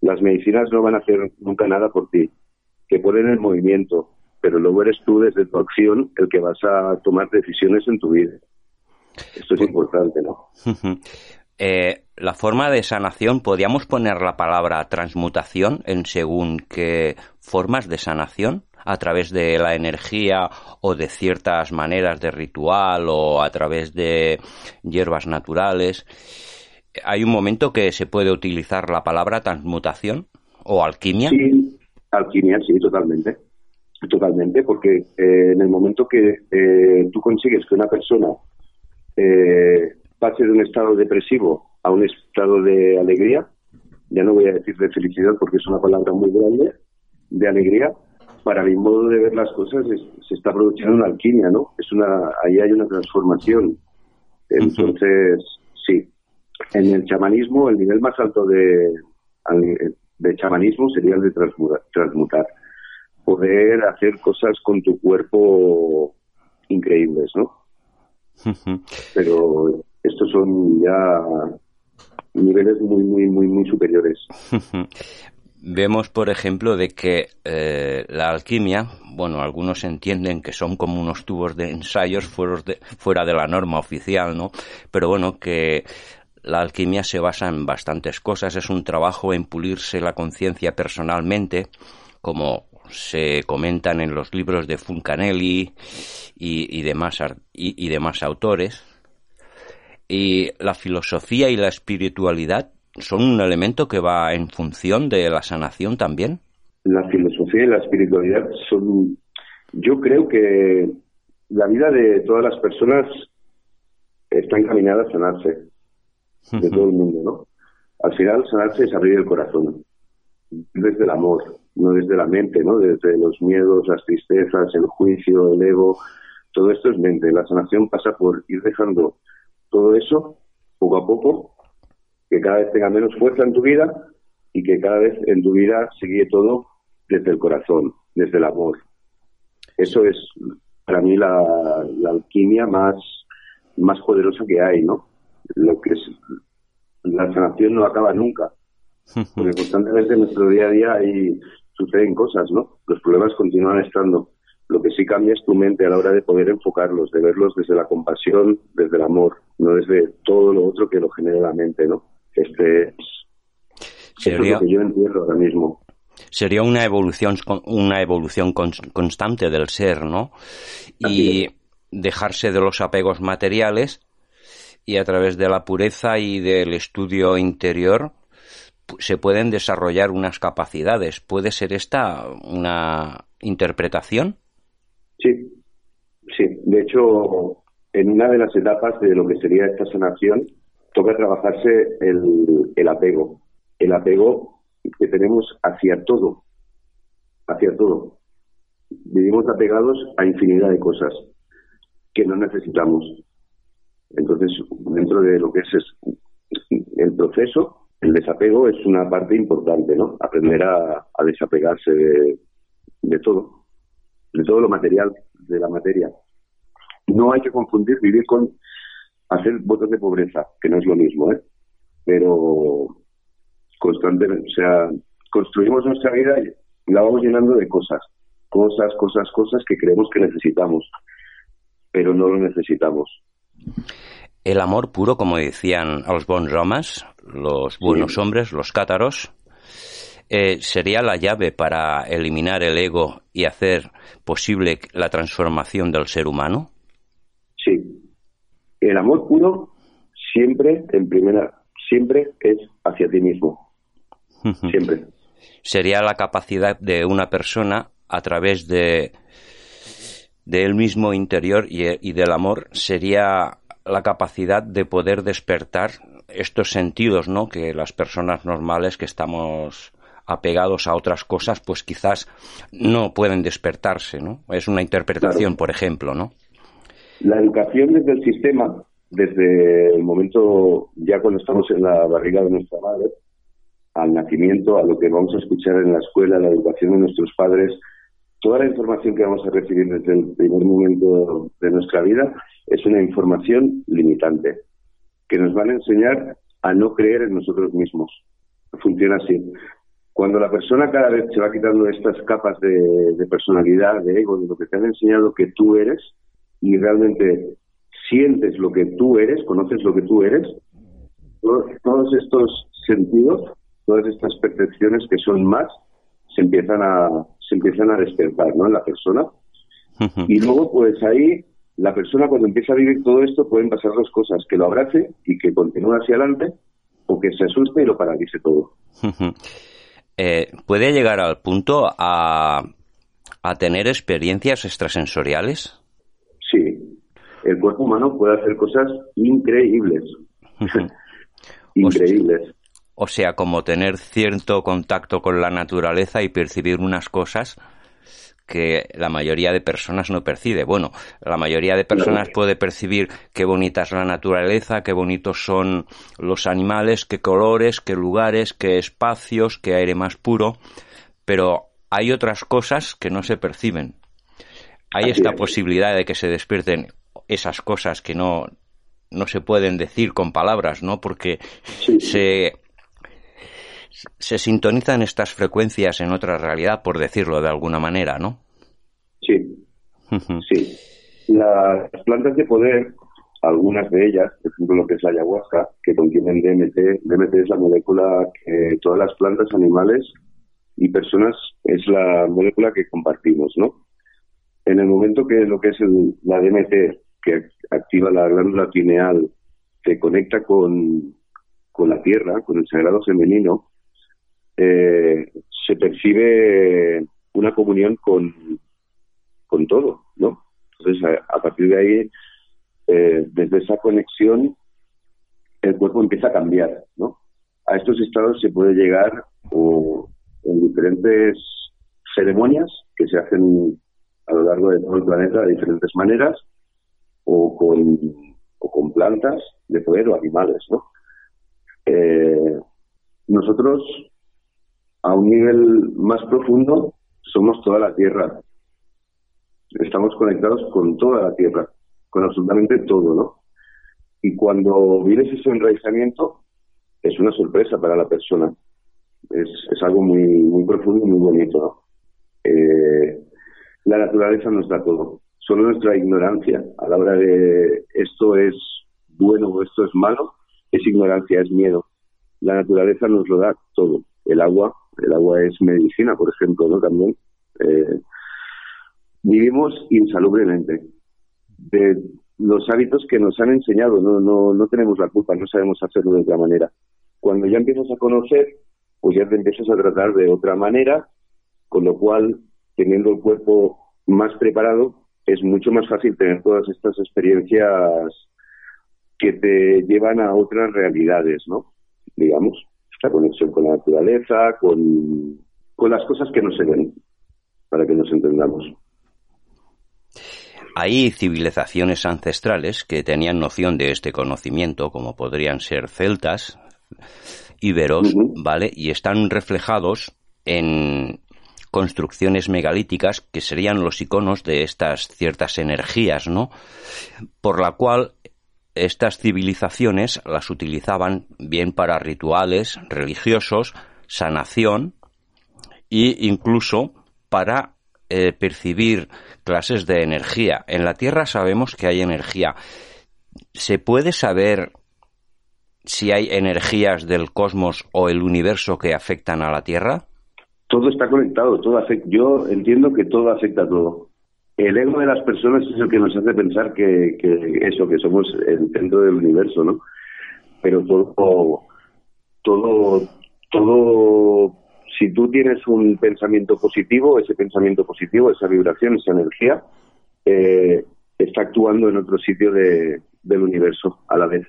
las medicinas no van a hacer nunca nada por ti que ponen en movimiento, pero luego eres tú desde tu acción el que vas a tomar decisiones en tu vida. Esto es importante, ¿no?
Eh, la forma de sanación, ¿podríamos poner la palabra transmutación en según qué formas de sanación? ¿A través de la energía o de ciertas maneras de ritual o a través de hierbas naturales? ¿Hay un momento que se puede utilizar la palabra transmutación o alquimia?
Sí, Alquimia, sí, totalmente. Totalmente, porque eh, en el momento que eh, tú consigues que una persona eh, pase de un estado depresivo a un estado de alegría, ya no voy a decir de felicidad porque es una palabra muy grande, de alegría, para mi modo de ver las cosas se está produciendo una alquimia, ¿no? Es una, ahí hay una transformación. Entonces, sí. En el chamanismo, el nivel más alto de, de chamanismo sería el de transmutar, Poder hacer cosas con tu cuerpo increíbles, ¿no? Pero estos son ya niveles muy, muy, muy, muy superiores.
Vemos, por ejemplo, de que eh, la alquimia, bueno, algunos entienden que son como unos tubos de ensayos fuera de, fuera de la norma oficial, ¿no? Pero bueno, que la alquimia se basa en bastantes cosas, es un trabajo en pulirse la conciencia personalmente, como se comentan en los libros de Funcanelli y, demás, y, demás autores. Y la filosofía y la espiritualidad son un elemento que va en función de la sanación también.
La filosofía y la espiritualidad son, Yo creo que la vida de todas las personas está encaminada a sanarse, de todo el mundo, ¿no? Al final, sanarse es abrir el corazón, desde el amor, no desde la mente, ¿no? Desde los miedos, las tristezas, el juicio, el ego, todo esto es mente. La sanación pasa por ir dejando todo eso poco a poco, que cada vez tenga menos fuerza en tu vida y que cada vez en tu vida se guíe todo desde el corazón, desde el amor. Eso es para mí la, alquimia más, más poderosa que hay, ¿no? Lo que es la sanación no acaba nunca, porque constantemente en nuestro día a día hay, suceden cosas, ¿no? Los problemas continúan estando. Lo que sí cambia es tu mente a la hora de poder enfocarlos, de verlos desde la compasión, desde el amor, no desde todo lo otro que lo genera la mente, ¿no? Este es, lo que yo entiendo ahora mismo.
Sería una evolución, una evolución constante del ser, ¿no? Y dejarse de los apegos materiales y a través de la pureza y del estudio interior se pueden desarrollar unas capacidades. ¿Puede ser esta una interpretación?
Sí, sí. De hecho, en una de las etapas de lo que sería esta sanación, toca trabajarse el, el apego. El apego que tenemos hacia todo, hacia todo. Vivimos apegados a infinidad de cosas que no necesitamos. Entonces, dentro de lo que es, el proceso, el desapego es una parte importante, ¿no? Aprender a, desapegarse de, de todo, de todo lo material, de la materia. No hay que confundir vivir con hacer votos de pobreza, que no es lo mismo, ¿eh? Pero constantemente, o sea, construimos nuestra vida y la vamos llenando de cosas, cosas, cosas, cosas que creemos que necesitamos, pero no lo necesitamos.
El amor puro, como decían los bons romas, los buenos hombres, los cátaros, eh, sería la llave para eliminar el ego y hacer posible la transformación del ser humano.
Sí, el amor puro siempre, en primera, siempre es hacia ti mismo. Siempre.
Sería la capacidad de una persona a través de, de él mismo interior y, y del amor, sería la capacidad de poder despertar estos sentidos, ¿no? Que las personas normales que estamos apegados a otras cosas, pues quizás no pueden despertarse, ¿no? Es una interpretación, por ejemplo, ¿no?
La educación desde el sistema, desde el momento ya cuando estamos en la barriga de nuestra madre, al nacimiento, a lo que vamos a escuchar en la escuela, la educación de nuestros padres, toda la información que vamos a recibir desde el primer momento de nuestra vida es una información limitante, que nos van a enseñar a no creer en nosotros mismos. Funciona así. Cuando la persona cada vez se va quitando estas capas de, personalidad, de ego, de lo que te han enseñado que tú eres, y realmente sientes lo que tú eres, conoces lo que tú eres, todos estos sentidos todas estas percepciones que son más se empiezan a se empiezan a despertar ¿no? en la persona y luego pues ahí la persona cuando empieza a vivir todo esto pueden pasar dos cosas que lo abrace y que continúe hacia adelante o que se asuste y lo paralice todo.
Eh, puede llegar al punto a, a tener experiencias extrasensoriales
sí. El cuerpo humano puede hacer cosas increíbles. Increíbles.
O sea, como tener cierto contacto con la naturaleza y percibir unas cosas que la mayoría de personas no percibe. Bueno, la mayoría de personas puede percibir qué bonita es la naturaleza, qué bonitos son los animales, qué colores, qué lugares, qué espacios, qué aire más puro, pero hay otras cosas que no se perciben. Hay esta posibilidad de que se despierten esas cosas que no, no se pueden decir con palabras, ¿no? Porque se se sintonizan estas frecuencias en otra realidad, por decirlo de alguna manera, ¿no?
Sí. sí. Las plantas de poder, algunas de ellas, por ejemplo lo que es la ayahuasca, que contienen DMT, DMT es la molécula que todas las plantas, animales y personas es la molécula que compartimos, ¿no? En el momento que lo que es la DMT, que activa la glándula pineal, que conecta con, con la tierra, con el sagrado femenino, eh, se percibe una comunión con, con todo, ¿no? Entonces, a, partir de ahí, eh, desde esa conexión, el cuerpo empieza a cambiar, ¿no? A estos estados se puede llegar o, en diferentes ceremonias que se hacen a lo largo de todo el planeta de diferentes maneras o con, o con plantas de poder o animales, ¿no? Eh, nosotros, a un nivel más profundo, somos toda la Tierra. Estamos conectados con toda la Tierra, con absolutamente todo, ¿no? Y cuando vives ese enraizamiento, es una sorpresa para la persona. Es, es algo muy, muy profundo y muy bonito, ¿no? Eh, la naturaleza nos da todo. Solo nuestra ignorancia a la hora de esto es bueno o esto es malo, es ignorancia, es miedo. La naturaleza nos lo da todo. El agua, el agua es medicina, por ejemplo, ¿no? También. Eh, vivimos insalubremente. De los hábitos que nos han enseñado, no, no, no tenemos la culpa, no sabemos hacerlo de otra manera. Cuando ya empiezas a conocer, pues ya te empiezas a tratar de otra manera, con lo cual, teniendo el cuerpo más preparado, es mucho más fácil tener todas estas experiencias que te llevan a otras realidades, ¿no? Digamos, esta conexión con la naturaleza, con, con las cosas que no se ven, para que nos entendamos.
Hay civilizaciones ancestrales que tenían noción de este conocimiento, como podrían ser celtas, íberos, ¿vale? Y están reflejados en construcciones megalíticas que serían los iconos de estas ciertas energías, ¿no? Por la cual estas civilizaciones las utilizaban bien para rituales religiosos, sanación e incluso para eh, percibir clases de energía. En la Tierra sabemos que hay energía. ¿Se puede saber si hay energías del cosmos o el universo que afectan a la Tierra?
Todo está conectado, todo afecta. Yo entiendo que todo afecta a todo. El ego de las personas es el que nos hace pensar que, que eso, que somos el centro del universo, ¿no? Pero todo, todo, todo si tú tienes un pensamiento positivo, ese pensamiento positivo, esa vibración, esa energía, eh, está actuando en otro sitio del universo a la vez.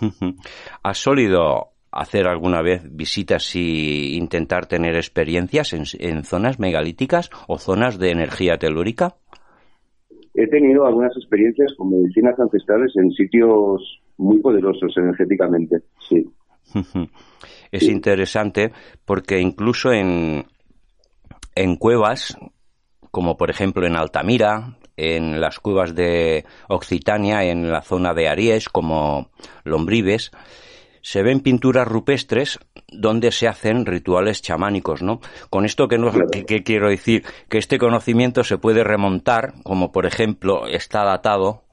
¿Has solido hacer alguna vez visitas y intentar tener experiencias en, zonas megalíticas o zonas de energía telúrica?
He tenido algunas experiencias con medicinas ancestrales en sitios muy poderosos energéticamente, sí.
es interesante porque incluso en, en cuevas, como por ejemplo en Altamira, en las cuevas de Occitania, en la zona de Aries, como Lombrives, se ven pinturas rupestres donde se hacen rituales chamánicos, ¿no? Con esto que, no, que, quiero decir que este conocimiento se puede remontar, como por ejemplo está datado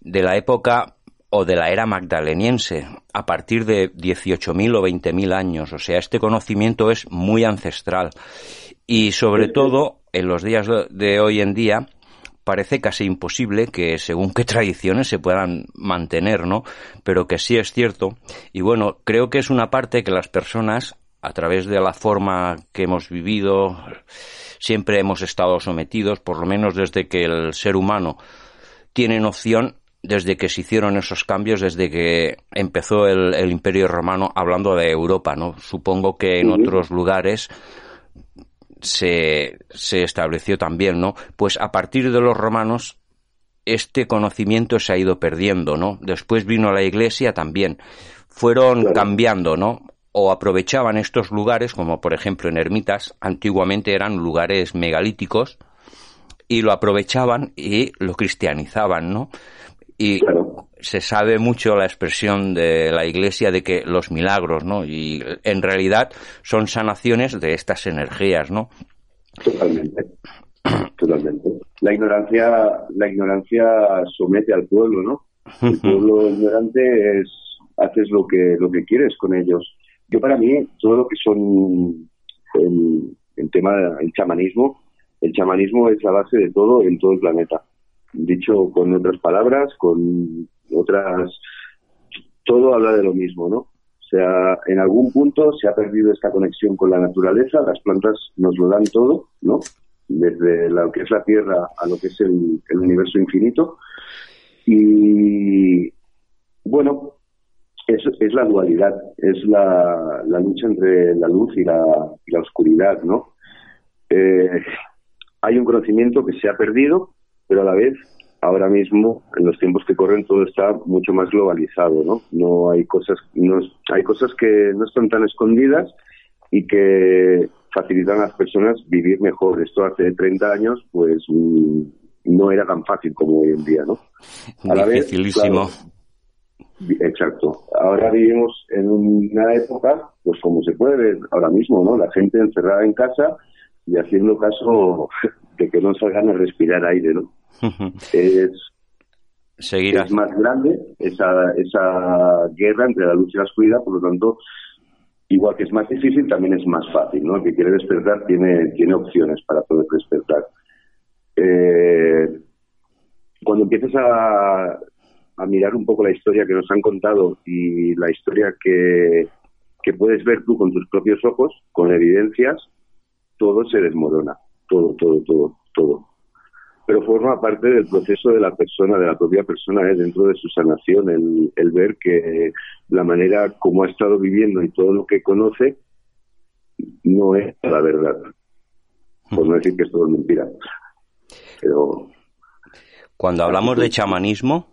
de la época o de la era magdaleniense, a partir de 18.000 o 20.000 años. O sea, este conocimiento es muy ancestral. Y sobre todo, en los días de hoy en día, parece casi imposible que según qué tradiciones se puedan mantener, ¿no? Pero que sí es cierto. Y bueno, creo que es una parte que las personas, a través de la forma que hemos vivido, siempre hemos estado sometidos, por lo menos desde que el ser humano tiene noción desde que se hicieron esos cambios, desde que empezó el, Imperio Romano, hablando de Europa, ¿no? Supongo que en otros lugares se, se estableció también, ¿no? Pues a partir de los romanos este conocimiento se ha ido perdiendo, ¿no? Después vino la Iglesia también. Fueron cambiando, ¿no? O aprovechaban estos lugares, como por ejemplo en ermitas, antiguamente eran lugares megalíticos, y lo aprovechaban y lo cristianizaban, ¿no? y se sabe mucho la expresión de la Iglesia de que los milagros, ¿no? Y en realidad son sanaciones de estas energías, ¿no?
Totalmente, totalmente. La ignorancia, la ignorancia somete al pueblo, ¿no? El pueblo ignorante es haces lo que lo que quieres con ellos. Yo para mí todo lo que son el, el tema del chamanismo, el chamanismo es la base de todo en todo el planeta dicho con otras palabras, con otras, todo habla de lo mismo, ¿no? O sea, en algún punto se ha perdido esta conexión con la naturaleza, las plantas nos lo dan todo, ¿no? desde lo que es la Tierra a lo que es el, universo infinito. Y bueno, es, es la dualidad, es la, la, lucha entre la luz y la, y la oscuridad, ¿no? Eh, hay un conocimiento que se ha perdido, pero a la vez, ahora mismo, en los tiempos que corren, todo está mucho más globalizado, ¿no? No hay cosas, no, hay cosas que no están tan escondidas y que facilitan a las personas vivir mejor. Esto hace 30 años, pues mm, no era tan fácil como hoy en día, ¿no?
A la vez,
exacto. Ahora vivimos en una época, pues como se puede ver ahora mismo, ¿no? La gente encerrada en casa y haciendo caso de que no salgan a respirar aire, ¿no? es,
Seguir
es más grande esa, esa guerra entre la luz y la oscuridad, por lo tanto, igual que es más difícil, también es más fácil, ¿no? El que quiere despertar tiene, tiene opciones para poder despertar. Eh, cuando empiezas a, a mirar un poco la historia que nos han contado y la historia que, que puedes ver tú con tus propios ojos, con evidencias, todo se desmorona, todo, todo, todo, todo. Pero forma parte del proceso de la persona, de la propia persona, ¿eh? dentro de su sanación, el, el ver que la manera como ha estado viviendo y todo lo que conoce no es la verdad. Por no decir que es todo mentira. Pero.
Cuando hablamos de chamanismo,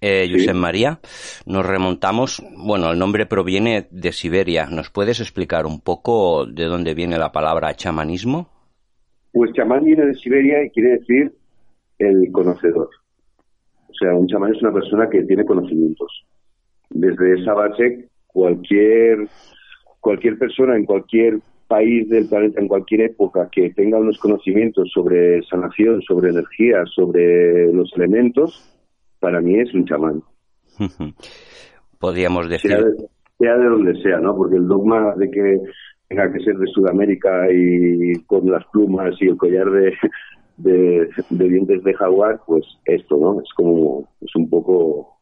eh, Josep María, nos remontamos, bueno, el nombre proviene de Siberia. ¿Nos puedes explicar un poco de dónde viene la palabra chamanismo?
Pues chamán viene de Siberia y quiere decir el conocedor. O sea, un chamán es una persona que tiene conocimientos. Desde esa base, cualquier, cualquier persona en cualquier país del planeta, en cualquier época, que tenga unos conocimientos sobre sanación, sobre energía, sobre los elementos, para mí es un chamán.
Podríamos decir.
Sea de, donde sea, ¿no? Porque el dogma de que tenga que ser de Sudamérica y con las plumas y el collar de, de, dientes de jaguar, pues esto, ¿no? Es como, es un poco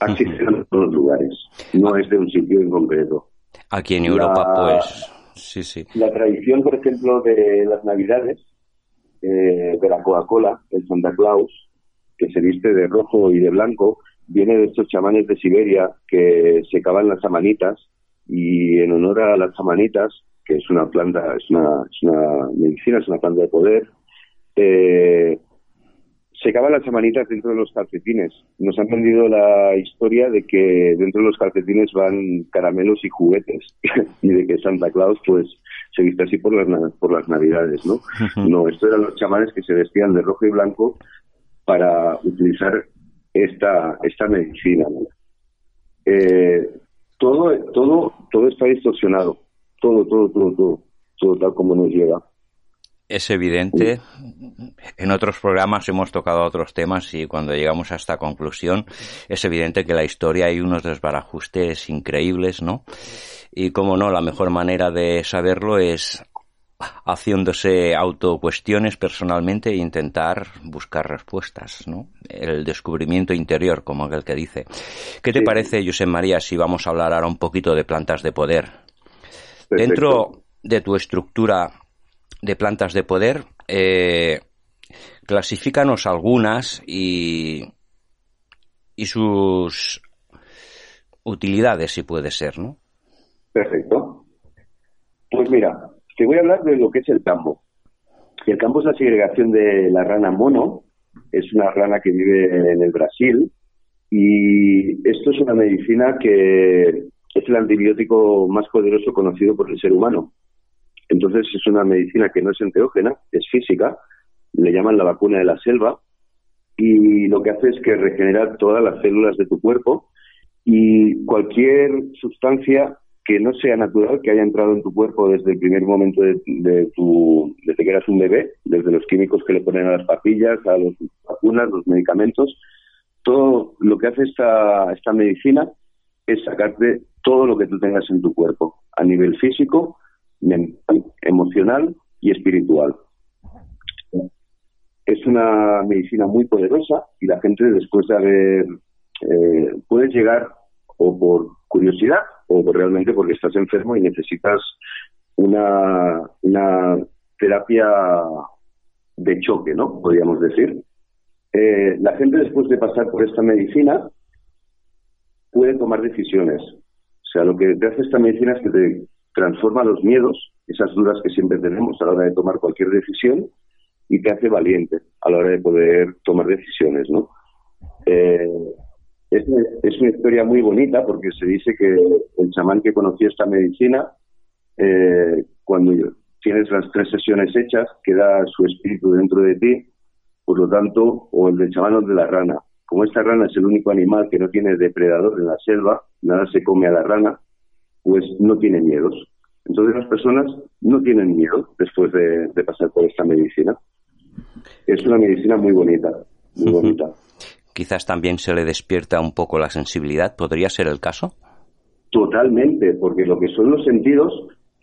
accesible en todos los lugares. No es de un sitio en concreto.
Aquí en Europa, pues, sí, sí.
La tradición, por ejemplo, de las Navidades, eh, de la Coca-Cola, el Santa Claus, que se viste de rojo y de blanco, viene de estos chamanes de Siberia que secaban las samanitas y en honor a las samanitas, que es una planta, es una, es una medicina, es una planta de poder, eh, secaban las samanitas dentro de los calcetines. Nos han vendido la historia de que dentro de los calcetines van caramelos y juguetes y de que Santa Claus pues se viste así por las por las navidades, ¿no? No, estos eran los chamanes que se vestían de rojo y blanco para utilizar esta, esta medicina. Eh, todo, todo, todo está distorsionado, todo, todo, todo, todo, todo tal como nos llega.
Es evidente. En otros programas hemos tocado otros temas y cuando llegamos a esta conclusión es evidente que la historia hay unos desbarajustes increíbles, ¿no? Y como no, la mejor manera de saberlo es haciéndose autocuestiones personalmente e intentar buscar respuestas, ¿no? El descubrimiento interior, como aquel que dice. ¿Qué te parece, José María, si vamos a hablar ahora un poquito de plantas de poder? Dentro de tu estructura de plantas de poder, eh, clasifícanos algunas y, y sus utilidades, si puede ser, ¿no?
Perfecto. Pues mira, te voy a hablar de lo que es el campo. El campo es la segregación de la rana mono, es una rana que vive en el Brasil. Y esto es una medicina que es el antibiótico más poderoso conocido por el ser humano. Entonces es una medicina que no es enteógena, es física, le llaman la vacuna de la selva. Y lo que hace es que regenera todas las células de tu cuerpo. Y cualquier sustancia que no sea natural, que haya entrado en tu cuerpo desde el primer momento de, tu, desde que eras un bebé, desde los químicos que le ponen a las papillas, a las vacunas, los medicamentos, todo lo que hace esta, esta medicina es sacarte todo lo que tú tengas en tu cuerpo, a nivel físico, mental, emocional y espiritual. Es una medicina muy poderosa y la gente después de haber, eh, puedes llegar o por curiosidad o realmente porque estás enfermo y necesitas una, una terapia de choque, ¿no? Podríamos decir. Eh, la gente después de pasar por esta medicina puede tomar decisiones. O sea, lo que te hace esta medicina es que te transforma los miedos, esas dudas que siempre tenemos a la hora de tomar cualquier decisión, y te hace valiente a la hora de poder tomar decisiones, ¿no? Eh, es, una historia muy bonita porque se dice que el chamán que conoció esta medicina, eh, cuando tienes las tres sesiones hechas, queda su espíritu dentro de ti, por lo tanto, o el del chamán o el de la rana. Como esta rana es el único animal que no tiene depredador en la selva, nada se come a la rana, pues no tiene miedos. Entonces las personas no tienen miedo después de, pasar por esta medicina. Es una medicina muy bonita, muy bonita.
Quizás también se le despierta un poco la sensibilidad, ¿podría ser el caso?
Totalmente, porque lo que son los sentidos,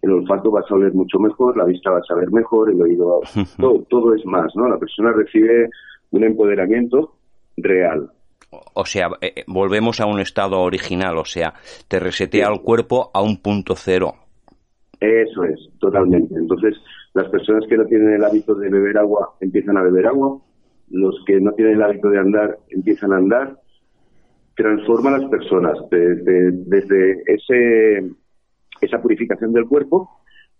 el olfato va a oler mucho mejor, la vista va a saber mejor, el oído, todo, todo es más, ¿no? La persona recibe un empoderamiento real.
O sea, eh, eh, volvemos a un estado original, o sea, te resetea el cuerpo a un punto cero.
Eso es, totalmente. Entonces, las personas que no tienen el hábito de beber agua empiezan a beber agua, los que no tienen el hábito de andar empiezan a andar, transforma a las personas desde, ese, esa purificación del cuerpo,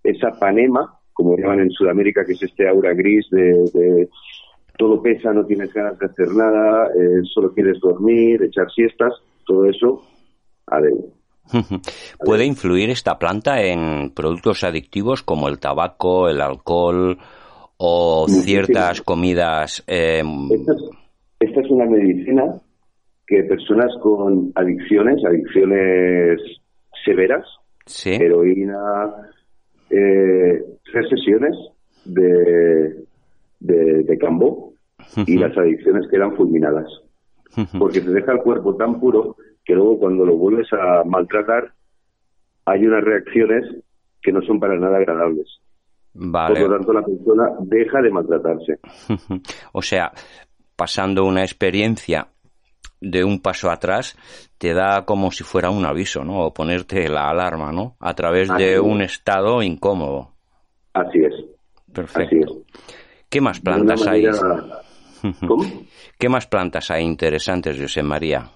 esa panema, como llaman en Sudamérica, que es este aura gris de todo pesa, no tienes ganas de hacer nada, eh, solo quieres dormir, echar siestas, todo eso, adentro.
¿Puede influir esta planta en productos adictivos como el tabaco, el alcohol o ciertas comidas? Em,
esta, es, una medicina que personas con adicciones, adicciones severas, heroína, eh, tres sesiones de, de, de Cambó y las adicciones quedan fulminadas. Porque te deja el cuerpo tan puro que luego cuando lo vuelves a maltratar hay unas reacciones que no son para nada agradables. Por lo tanto, la persona deja de maltratarse.
o sea, pasando una experiencia de un paso atrás, te da como si fuera un aviso, ¿no? O ponerte la alarma, ¿no? A través de un estado incómodo.
Así es.
Perfecto. ¿Qué más plantas hay? ¿Qué más plantas hay interesantes, José María?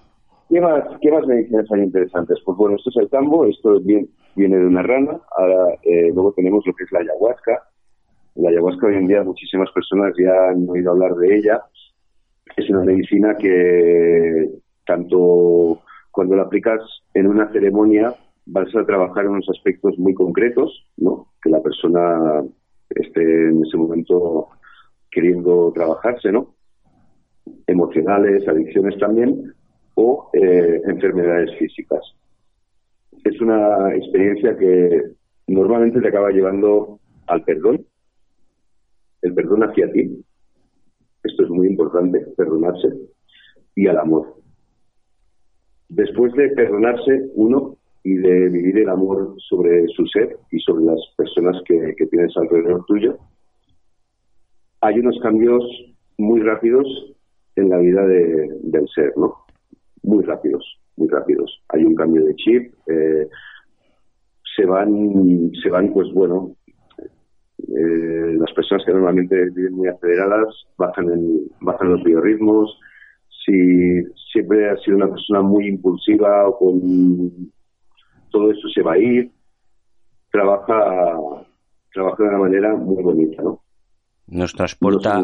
¿Qué más, ¿Qué más medicinas hay interesantes? Pues bueno, esto es el tambo, esto viene, de una rana, ahora eh, luego tenemos lo que es la ayahuasca. La ayahuasca hoy en día muchísimas personas ya han oído hablar de ella. Es una medicina que tanto cuando la aplicas en una ceremonia vas a trabajar unos aspectos muy concretos, ¿no? Que la persona esté en ese momento queriendo trabajarse, ¿no? Emocionales, adicciones también, o eh, enfermedades físicas. Es una experiencia que normalmente te acaba llevando al perdón, el perdón hacia ti. Esto es muy importante, perdonarse, y al amor. Después de perdonarse uno y de vivir el amor sobre su ser y sobre las personas que, que tienes alrededor tuyo, hay unos cambios muy rápidos en la vida del ser, ¿no? Muy rápidos, muy rápidos. Hay un cambio de chip, eh, se van, se van, pues bueno, eh, las personas que normalmente viven muy aceleradas bajan, en, bajan los biorritmos. Si siempre ha sido una persona muy impulsiva o con todo eso se va a ir. Trabaja, trabaja de una manera muy bonita, ¿no?
nos transporta.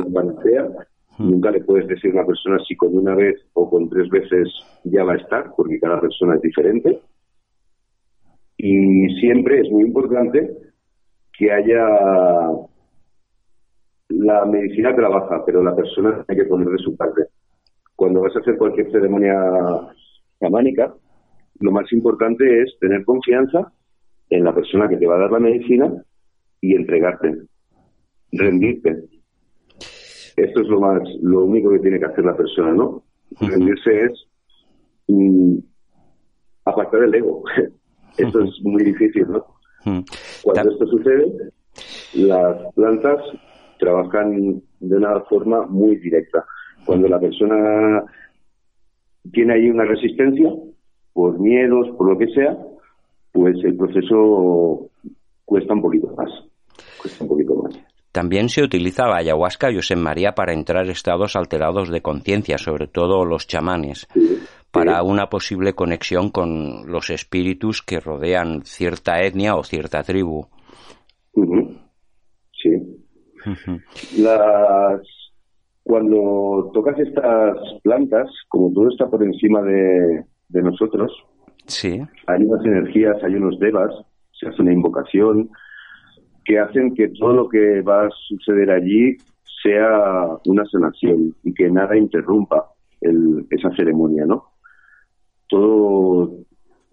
Nunca le puedes decir a una persona si con una vez o con tres veces ya va a estar, porque cada persona es diferente. Y siempre es muy importante que haya. La medicina trabaja, pero la persona hay que poner de su parte. Cuando vas a hacer cualquier ceremonia chamánica, lo más importante es tener confianza en la persona que te va a dar la medicina y entregarte rendirte. Esto es lo más, lo único que tiene que hacer la persona, ¿no? Rendirse es mm, apartar el ego. esto es muy difícil, ¿no? Cuando esto sucede, las plantas trabajan de una forma muy directa. Cuando la persona tiene ahí una resistencia, por miedos, por lo que sea, pues el proceso cuesta un poquito más. Cuesta un poquito más
También se utiliza la ayahuasca José María para entrar estados alterados de conciencia, sobre todo los chamanes, para una posible conexión con los espíritus que rodean cierta etnia o cierta tribu.
Sí. Las cuando tocas estas plantas, como todo está por encima de, nosotros,
sí.
hay unas energías, hay unos devas, se hace una invocación que hacen que todo lo que va a suceder allí sea una sanación y que nada interrumpa esa ceremonia, ¿no? Todo,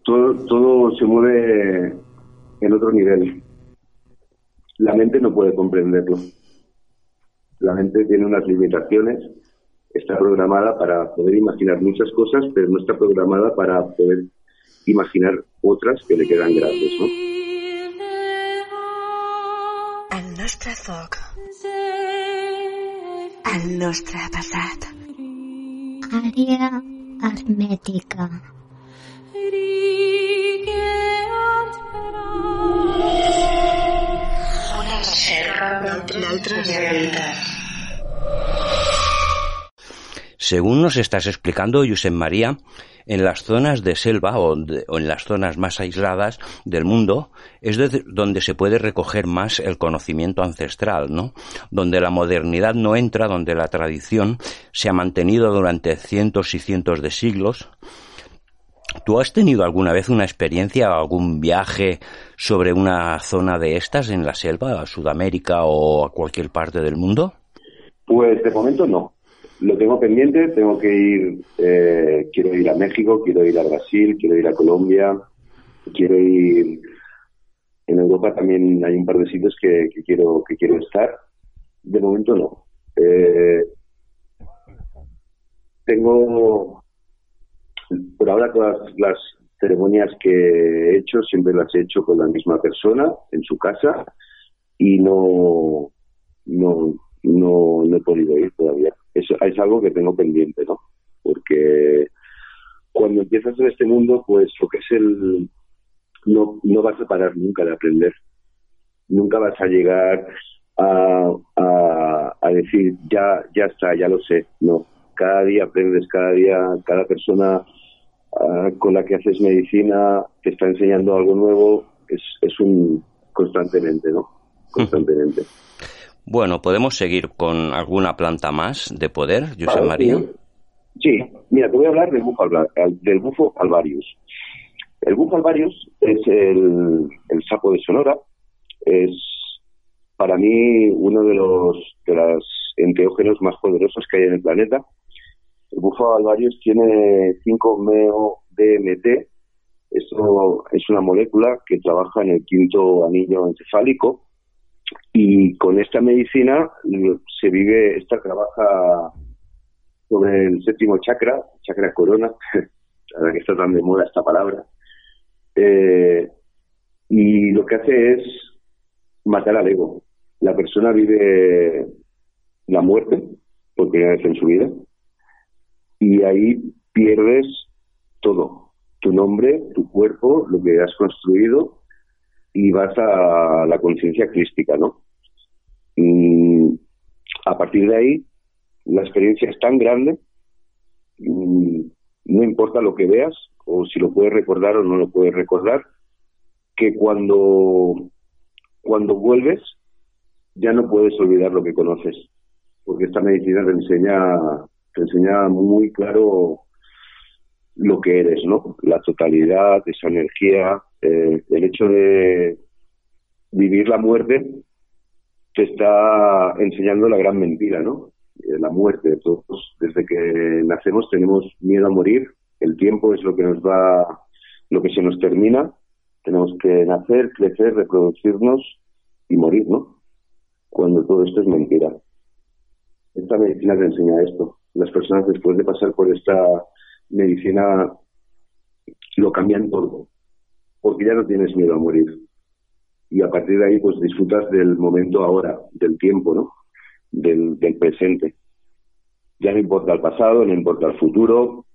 todo, todo se mueve en otro nivel. La mente no puede comprenderlo. La mente tiene unas limitaciones, está programada para poder imaginar muchas cosas, pero no está programada para poder imaginar otras que le quedan grandes, ¿no?
Nostre foc. El nostre passat.
Àrea hermètica.
Una reserva d'altres realitats.
Según nos estás explicando, Josep María, en las zonas de selva o, en las zonas más aisladas del mundo es donde se puede recoger más el conocimiento ancestral, ¿no? Donde la modernidad no entra, donde la tradición se ha mantenido durante cientos y cientos de siglos. ¿Tú has tenido alguna vez una experiencia, algún viaje sobre una zona de estas en la selva, a Sudamérica o a cualquier parte del mundo?
Pues de momento no lo tengo pendiente, tengo que ir, eh, quiero ir a México, quiero ir a Brasil, quiero ir a Colombia, quiero ir en Europa también hay un par de sitios que, quiero que quiero estar. De momento no. Eh, tengo por ahora todas las ceremonias que he hecho siempre las he hecho con la misma persona en su casa y no no no, no he podido ir todavía es, es algo que tengo pendiente, ¿no? Porque cuando empiezas en este mundo, pues lo que es el... No, no vas a parar nunca de aprender. Nunca vas a llegar a, a, decir, ya, ya está, ya lo sé. No, cada día aprendes, cada día, cada persona ah, con la que haces medicina te está enseñando algo nuevo. Es, es un constantemente, ¿no? Constantemente.
Bueno, ¿podemos seguir con alguna planta más de poder, José María?
Sí. mira, te voy a hablar del bufo, del bufo alvarius. El bufo alvarius es el, sapo de Sonora, es para mí uno de los de los enteógenos más poderosos que hay en el planeta. El bufo alvarius tiene 5-meo-DMT, esto es una molécula que trabaja en el quinto anillo encefálico y con esta medicina se vive, esta trabaja sobre el séptimo chakra, chakra corona, ahora que está tan de moda esta palabra, eh, y lo que hace es matar al ego. La persona vive la muerte por primera vez en su vida y ahí pierdes todo, tu nombre, tu cuerpo, lo que has construido y vas a la conciencia crística, ¿no? Y a partir de ahí, la experiencia es tan grande, no importa lo que veas, o si lo puedes recordar o no lo puedes recordar, que cuando, cuando vuelves ya no puedes olvidar lo que conoces, porque esta medicina te enseña, te enseña muy claro lo que eres, ¿no? La totalidad, esa energía, eh, el hecho de vivir la muerte te está enseñando la gran mentira, ¿no? Eh, la muerte. Todos, desde que nacemos tenemos miedo a morir. El tiempo es lo que nos va, lo que se nos termina. Tenemos que nacer, crecer, reproducirnos y morir, ¿no? Cuando todo esto es mentira. Esta medicina te enseña esto. Las personas después de pasar por esta medicina lo cambian todo, porque ya no tienes miedo a morir. Y a partir de ahí, pues disfrutas del momento ahora, del tiempo, ¿no? Del, presente. Ya no importa el pasado, no importa el futuro.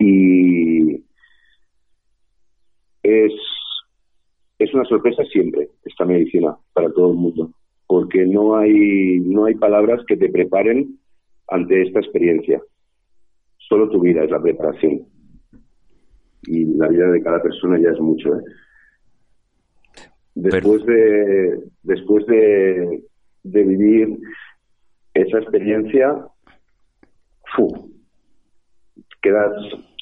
Y es, es una sorpresa siempre esta medicina para todo el mundo. porque no hay, no hay palabras que te preparen ante esta experiencia. Solo tu vida es la preparación. Y la vida de cada persona ya es mucho. ¿eh? Después de, después de, de vivir esa experiencia, ¡fu! quedas,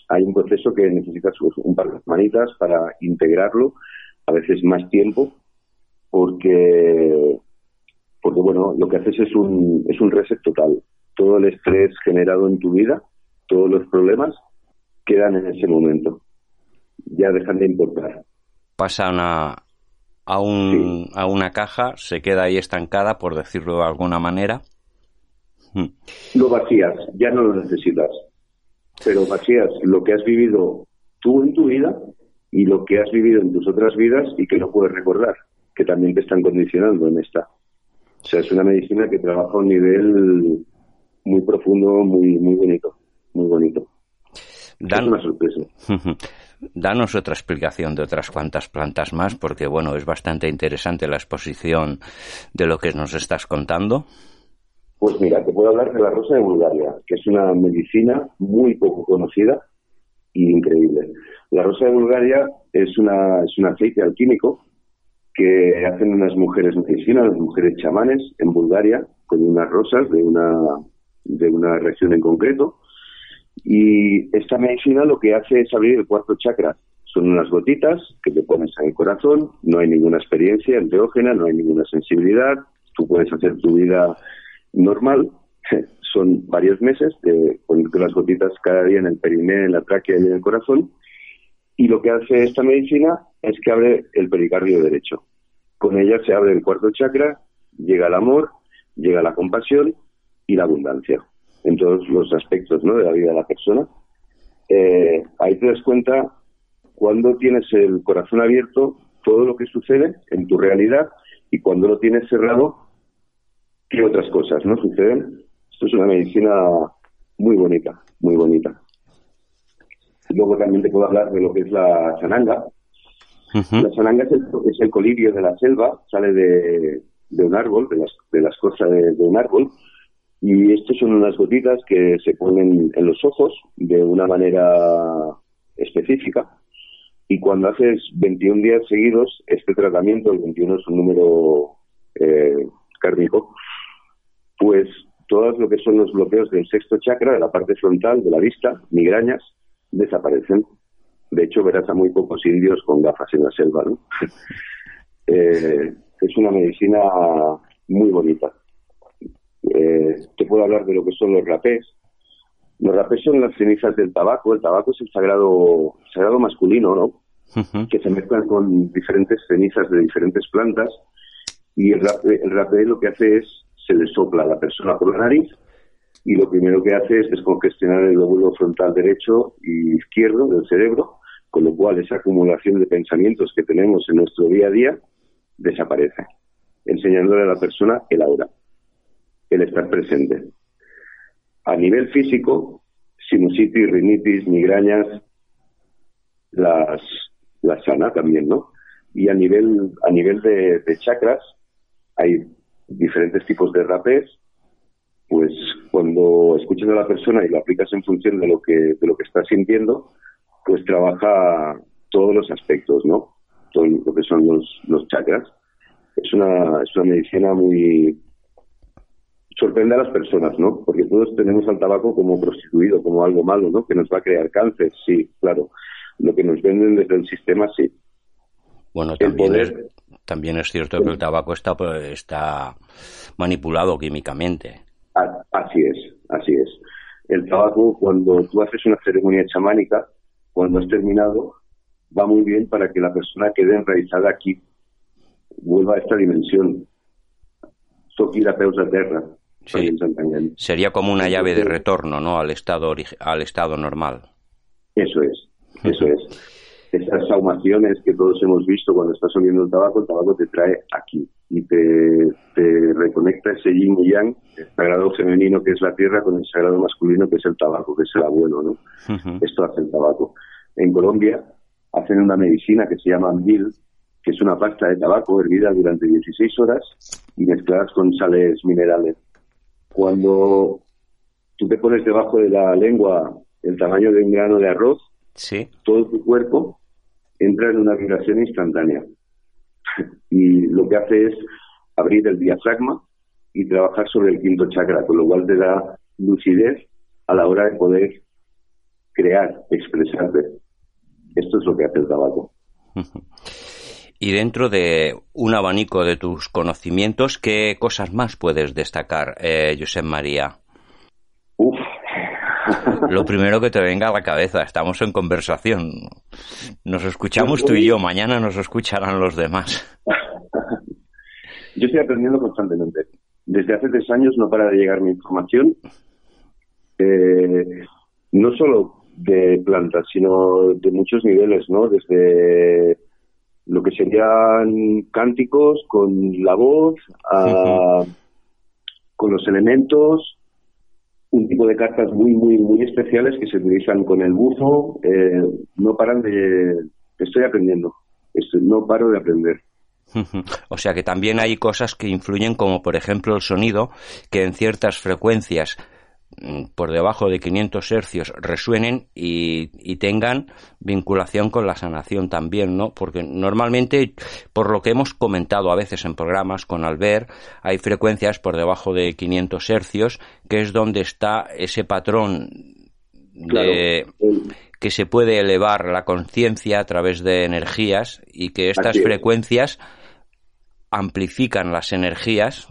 hay un proceso que necesitas un par de manitas para integrarlo, a veces más tiempo, porque, porque bueno, lo que haces es un, es un reset total. Todo el estrés generado en tu vida, todos los problemas, quedan en ese momento. Ya dejan de importar.
Pasan a, a, un, a una caja, se queda ahí estancada, por decirlo de alguna manera.
Hmm. Lo vacías, ya no lo necesitas. Pero vacías lo que has vivido tú en tu vida y lo que has vivido en tus otras vidas y que no puedes recordar, que también te están condicionando en esta. O sea, es una medicina que trabaja a un nivel muy profundo, muy, muy bonito, muy bonito.
Dan...
Es una sorpresa.
Danos otra explicación de otras cuantas plantas más, porque bueno, es bastante interesante la exposición de lo que nos estás contando.
Pues mira, te puedo hablar de la rosa de Bulgaria, que es una medicina muy poco conocida y increíble. La rosa de Bulgaria es, una, es un aceite alquímico que hacen unas mujeres medicinas, unas mujeres chamanes en Bulgaria, con unas rosas de una, de una región en concreto, y esta medicina lo que hace es abrir el cuarto chakra. Son unas gotitas que te pones en el corazón, no hay ninguna experiencia enteógena, no hay ninguna sensibilidad, tú puedes hacer tu vida normal. Son varios meses de ponerte las gotitas cada día en el perineo, en la tráquea y en el corazón. Y lo que hace esta medicina es que abre el pericardio derecho. Con ella se abre el cuarto chakra, llega el amor, llega la compasión y la abundancia en todos los aspectos ¿no? de la vida de la persona. Eh, ahí te das cuenta cuando tienes el corazón abierto, todo lo que sucede en tu realidad y cuando lo tienes cerrado, qué otras cosas no suceden. Esto es una medicina muy bonita, muy bonita. Luego también te puedo hablar de lo que es la sananga. La sananga es el, es el, colirio de la selva, sale de, de un árbol, de las, de las cosas de, de un árbol, y estas son unas gotitas que se ponen en los ojos de una manera específica. Y cuando haces 21 días seguidos, este tratamiento, el 21 es un número eh, cárnico, pues todos lo que son los bloqueos del sexto chakra, de la parte frontal, de la vista, migrañas, desaparecen. De hecho, verás a muy pocos indios con gafas en la selva, ¿no? eh, es una medicina muy bonita. Eh, te puedo hablar de lo que son los rapés. Los rapés son las cenizas del tabaco. El tabaco es el sagrado, sagrado masculino, ¿no? Que se mezclan con diferentes cenizas de diferentes plantas. Y el rapé, el rapé lo que hace es, se le sopla a la persona por la nariz y lo primero que hace es descongestionar el lóbulo frontal derecho y izquierdo del cerebro, con lo cual esa acumulación de pensamientos que tenemos en nuestro día a día desaparece, enseñándole a la persona el aura el estar presente. A nivel físico, sinusitis, rinitis, migrañas, las, las sana también, ¿no? Y a nivel, a nivel de, de chakras, hay diferentes tipos de rapés, pues cuando escuchas a la persona y lo aplicas en función de lo que, de lo que estás sintiendo, pues trabaja todos los aspectos, ¿no? Todo lo que son los, los chakras. Es una, es una medicina muy, sorprende a las personas, ¿no? Porque todos tenemos al tabaco como prostituido, como algo malo, ¿no? Que nos va a crear cáncer, sí, claro. Lo que nos venden desde el sistema, sí.
Bueno, también, es, también es cierto que el tabaco está, pues, está manipulado químicamente.
Así es, así es. El tabaco, cuando tú haces una ceremonia chamánica, cuando has terminado, va muy bien para que la persona quede enraizada aquí, vuelva a esta dimensión. Peus a terra.
Sí. Sería como una llave de retorno, ¿no? Al estado al estado normal.
Eso es, eso es. Esas saumaciones que todos hemos visto cuando estás oliendo el tabaco, el tabaco te trae aquí y te, te reconecta ese yin y yang, el sagrado femenino que es la tierra con el sagrado masculino que es el tabaco, que es el abuelo, ¿no? Esto hace el tabaco. En Colombia hacen una medicina que se llama Mil, que es una pasta de tabaco hervida durante 16 horas y mezcladas con sales minerales. Cuando tú te pones debajo de la lengua el tamaño de un grano de arroz,
Sí.
todo tu cuerpo entra en una vibración instantánea. Y lo que hace es abrir el diafragma y trabajar sobre el quinto chakra, con lo cual te da lucidez a la hora de poder crear, expresarte. Esto es lo que hace el tabaco.
Y dentro de un abanico de tus conocimientos, ¿qué cosas más puedes destacar, eh, Josep María?
Uf,
Lo primero que te venga a la cabeza, estamos en conversación. Nos escuchamos tú y yo, mañana nos escucharán los demás.
Yo estoy aprendiendo constantemente. Desde hace tres años no para de llegar mi información, eh, no solo de plantas, sino de muchos niveles, ¿no? Desde lo que serían cánticos con la voz, a- con los elementos, un tipo de cartas muy, muy, muy especiales que se utilizan con el bufo. eh, no paran de... Estoy aprendiendo. Estoy- no paro de aprender.
O sea que también hay cosas que influyen, como por ejemplo el sonido, que en ciertas frecuencias por debajo de 500 hercios resuenen y, y tengan vinculación con la sanación también, ¿no? Porque normalmente, por lo que hemos comentado a veces en programas con Albert, hay frecuencias por debajo de 500 hercios, que es donde está ese patrón de que se puede elevar la conciencia a través de energías y que estas frecuencias amplifican las energías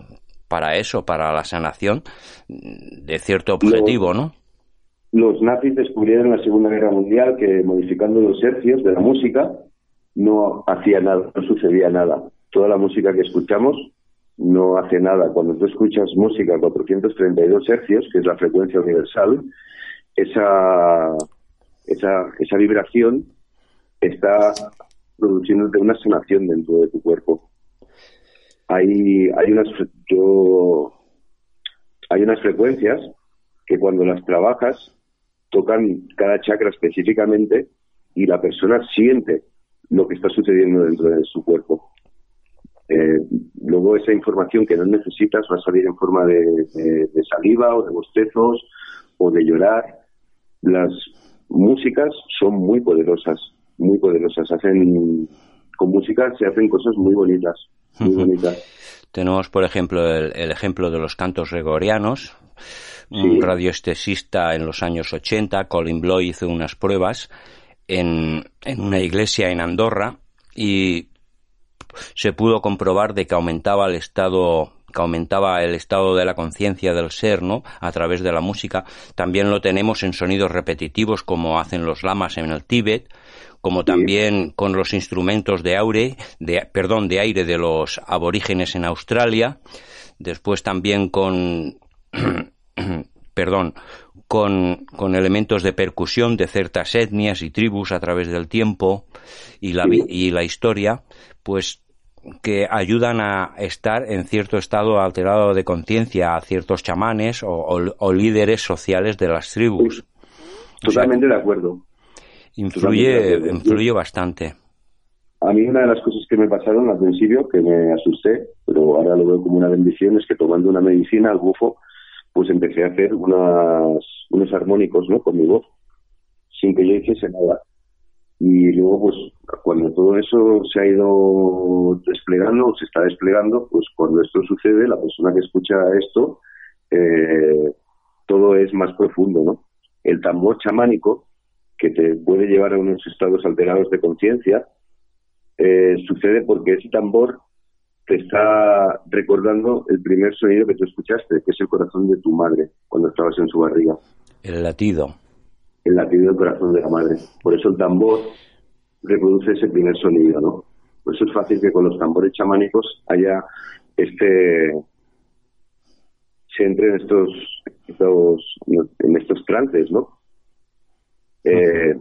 para eso, para la sanación de cierto objetivo, ¿no?
Los nazis descubrieron en la Segunda Guerra Mundial que modificando los hercios de la música no hacía nada, no sucedía nada. Toda la música que escuchamos no hace nada. Cuando tú escuchas música a 432 hercios, que es la frecuencia universal, esa, esa, esa vibración está produciéndote una sanación dentro de tu cuerpo. Hay, hay unas yo hay unas frecuencias que cuando las trabajas tocan cada chakra específicamente y la persona siente lo que está sucediendo dentro de su cuerpo. Eh, luego esa información que no necesitas va a salir en forma de, de- de saliva o de bostezos o de llorar. Las músicas son muy poderosas, muy poderosas. Hacen con música se hacen cosas muy bonitas, muy.
Tenemos, por ejemplo, el, el ejemplo de los cantos gregorianos. Un radioestesista en los años 80, Colin Bloy, hizo unas pruebas en, en una iglesia en Andorra y se pudo comprobar de que aumentaba el estado que aumentaba el estado de la conciencia del ser, ¿no? A través de la música. También lo tenemos en sonidos repetitivos como hacen los lamas en el Tíbet, como también con los instrumentos de aire, de, perdón, de aire de los aborígenes en Australia. Después también con perdón, con, con elementos de percusión de ciertas etnias y tribus a través del tiempo y la, y la historia, pues que ayudan a estar en cierto estado alterado de conciencia a ciertos chamanes o, o- o líderes sociales de las tribus. O sea,
Totalmente de acuerdo.
Influye, influye bastante.
A mí una de las cosas que me pasaron al principio, que me asusté, pero ahora lo veo como una bendición, es que tomando una medicina al bufo, pues empecé a hacer unas, unos armónicos ¿no? con mi voz, sin que yo hiciese nada. Y luego, pues, cuando todo eso se ha ido desplegando, o se está desplegando, pues cuando esto sucede, la persona que escucha esto, eh, todo es más profundo, ¿no? El tambor chamánico, que te puede llevar a unos estados alterados de conciencia, eh, sucede porque ese tambor te está recordando el primer sonido que tú escuchaste, que es el corazón de tu madre cuando estabas en su barriga,
El latido.
el latido del corazón de la madre. Por eso el tambor reproduce ese primer sonido, ¿no? Por eso es fácil que con los tambores chamánicos haya este se entre en estos, estos en estos trances, ¿no? Eh,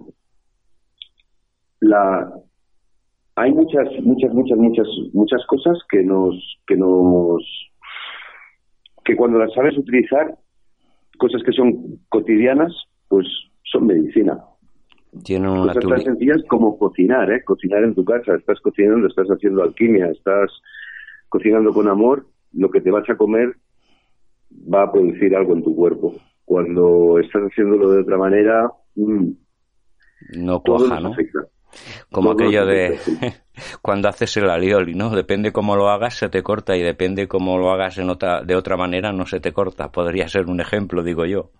la hay muchas muchas muchas muchas muchas cosas que nos que nos que cuando las sabes utilizar cosas que son cotidianas pues son medicina.
Tienen una
cosas tan sencillas como cocinar eh cocinar en tu casa. Estás cocinando estás haciendo alquimia estás cocinando con amor. Lo que te vas a comer va a producir algo en tu cuerpo. Cuando estás haciéndolo de otra manera,
No
todo
cuaja, ¿no? Como
Todo
aquello de cuando haces el alioli, ¿no? Depende cómo lo hagas, se te corta y depende cómo lo hagas en otra, de otra manera, no se te corta. Podría ser un ejemplo, digo yo.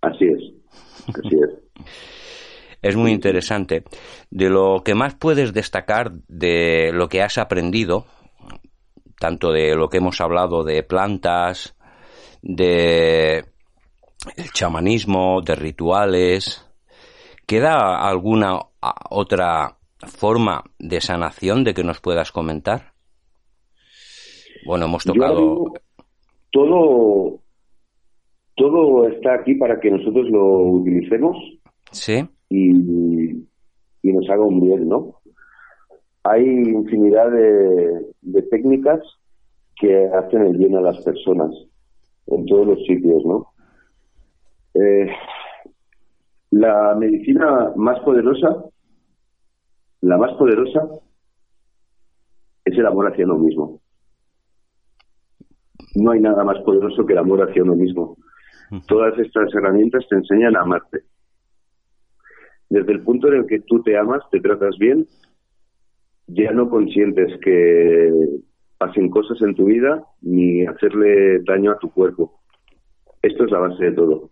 Así es, así es.
Es muy interesante. De lo que más puedes destacar de lo que has aprendido, tanto de lo que hemos hablado de plantas, de el chamanismo, de rituales, ¿queda alguna otra forma de sanación de que nos puedas comentar? Bueno, hemos tocado
digo, todo, todo está aquí para que nosotros lo utilicemos
Sí,
y, y nos haga un bien, ¿no? Hay infinidad de, de técnicas que hacen el bien a las personas en todos los sitios, ¿no? Eh, la medicina más poderosa, la más poderosa, es el amor hacia uno mismo. No hay nada más poderoso que el amor hacia uno mismo. Todas estas herramientas te enseñan a amarte. Desde el punto en el que tú te amas, te tratas bien, ya no consientes que pasen cosas en tu vida ni hacerle daño a tu cuerpo. Esto es la base de todo.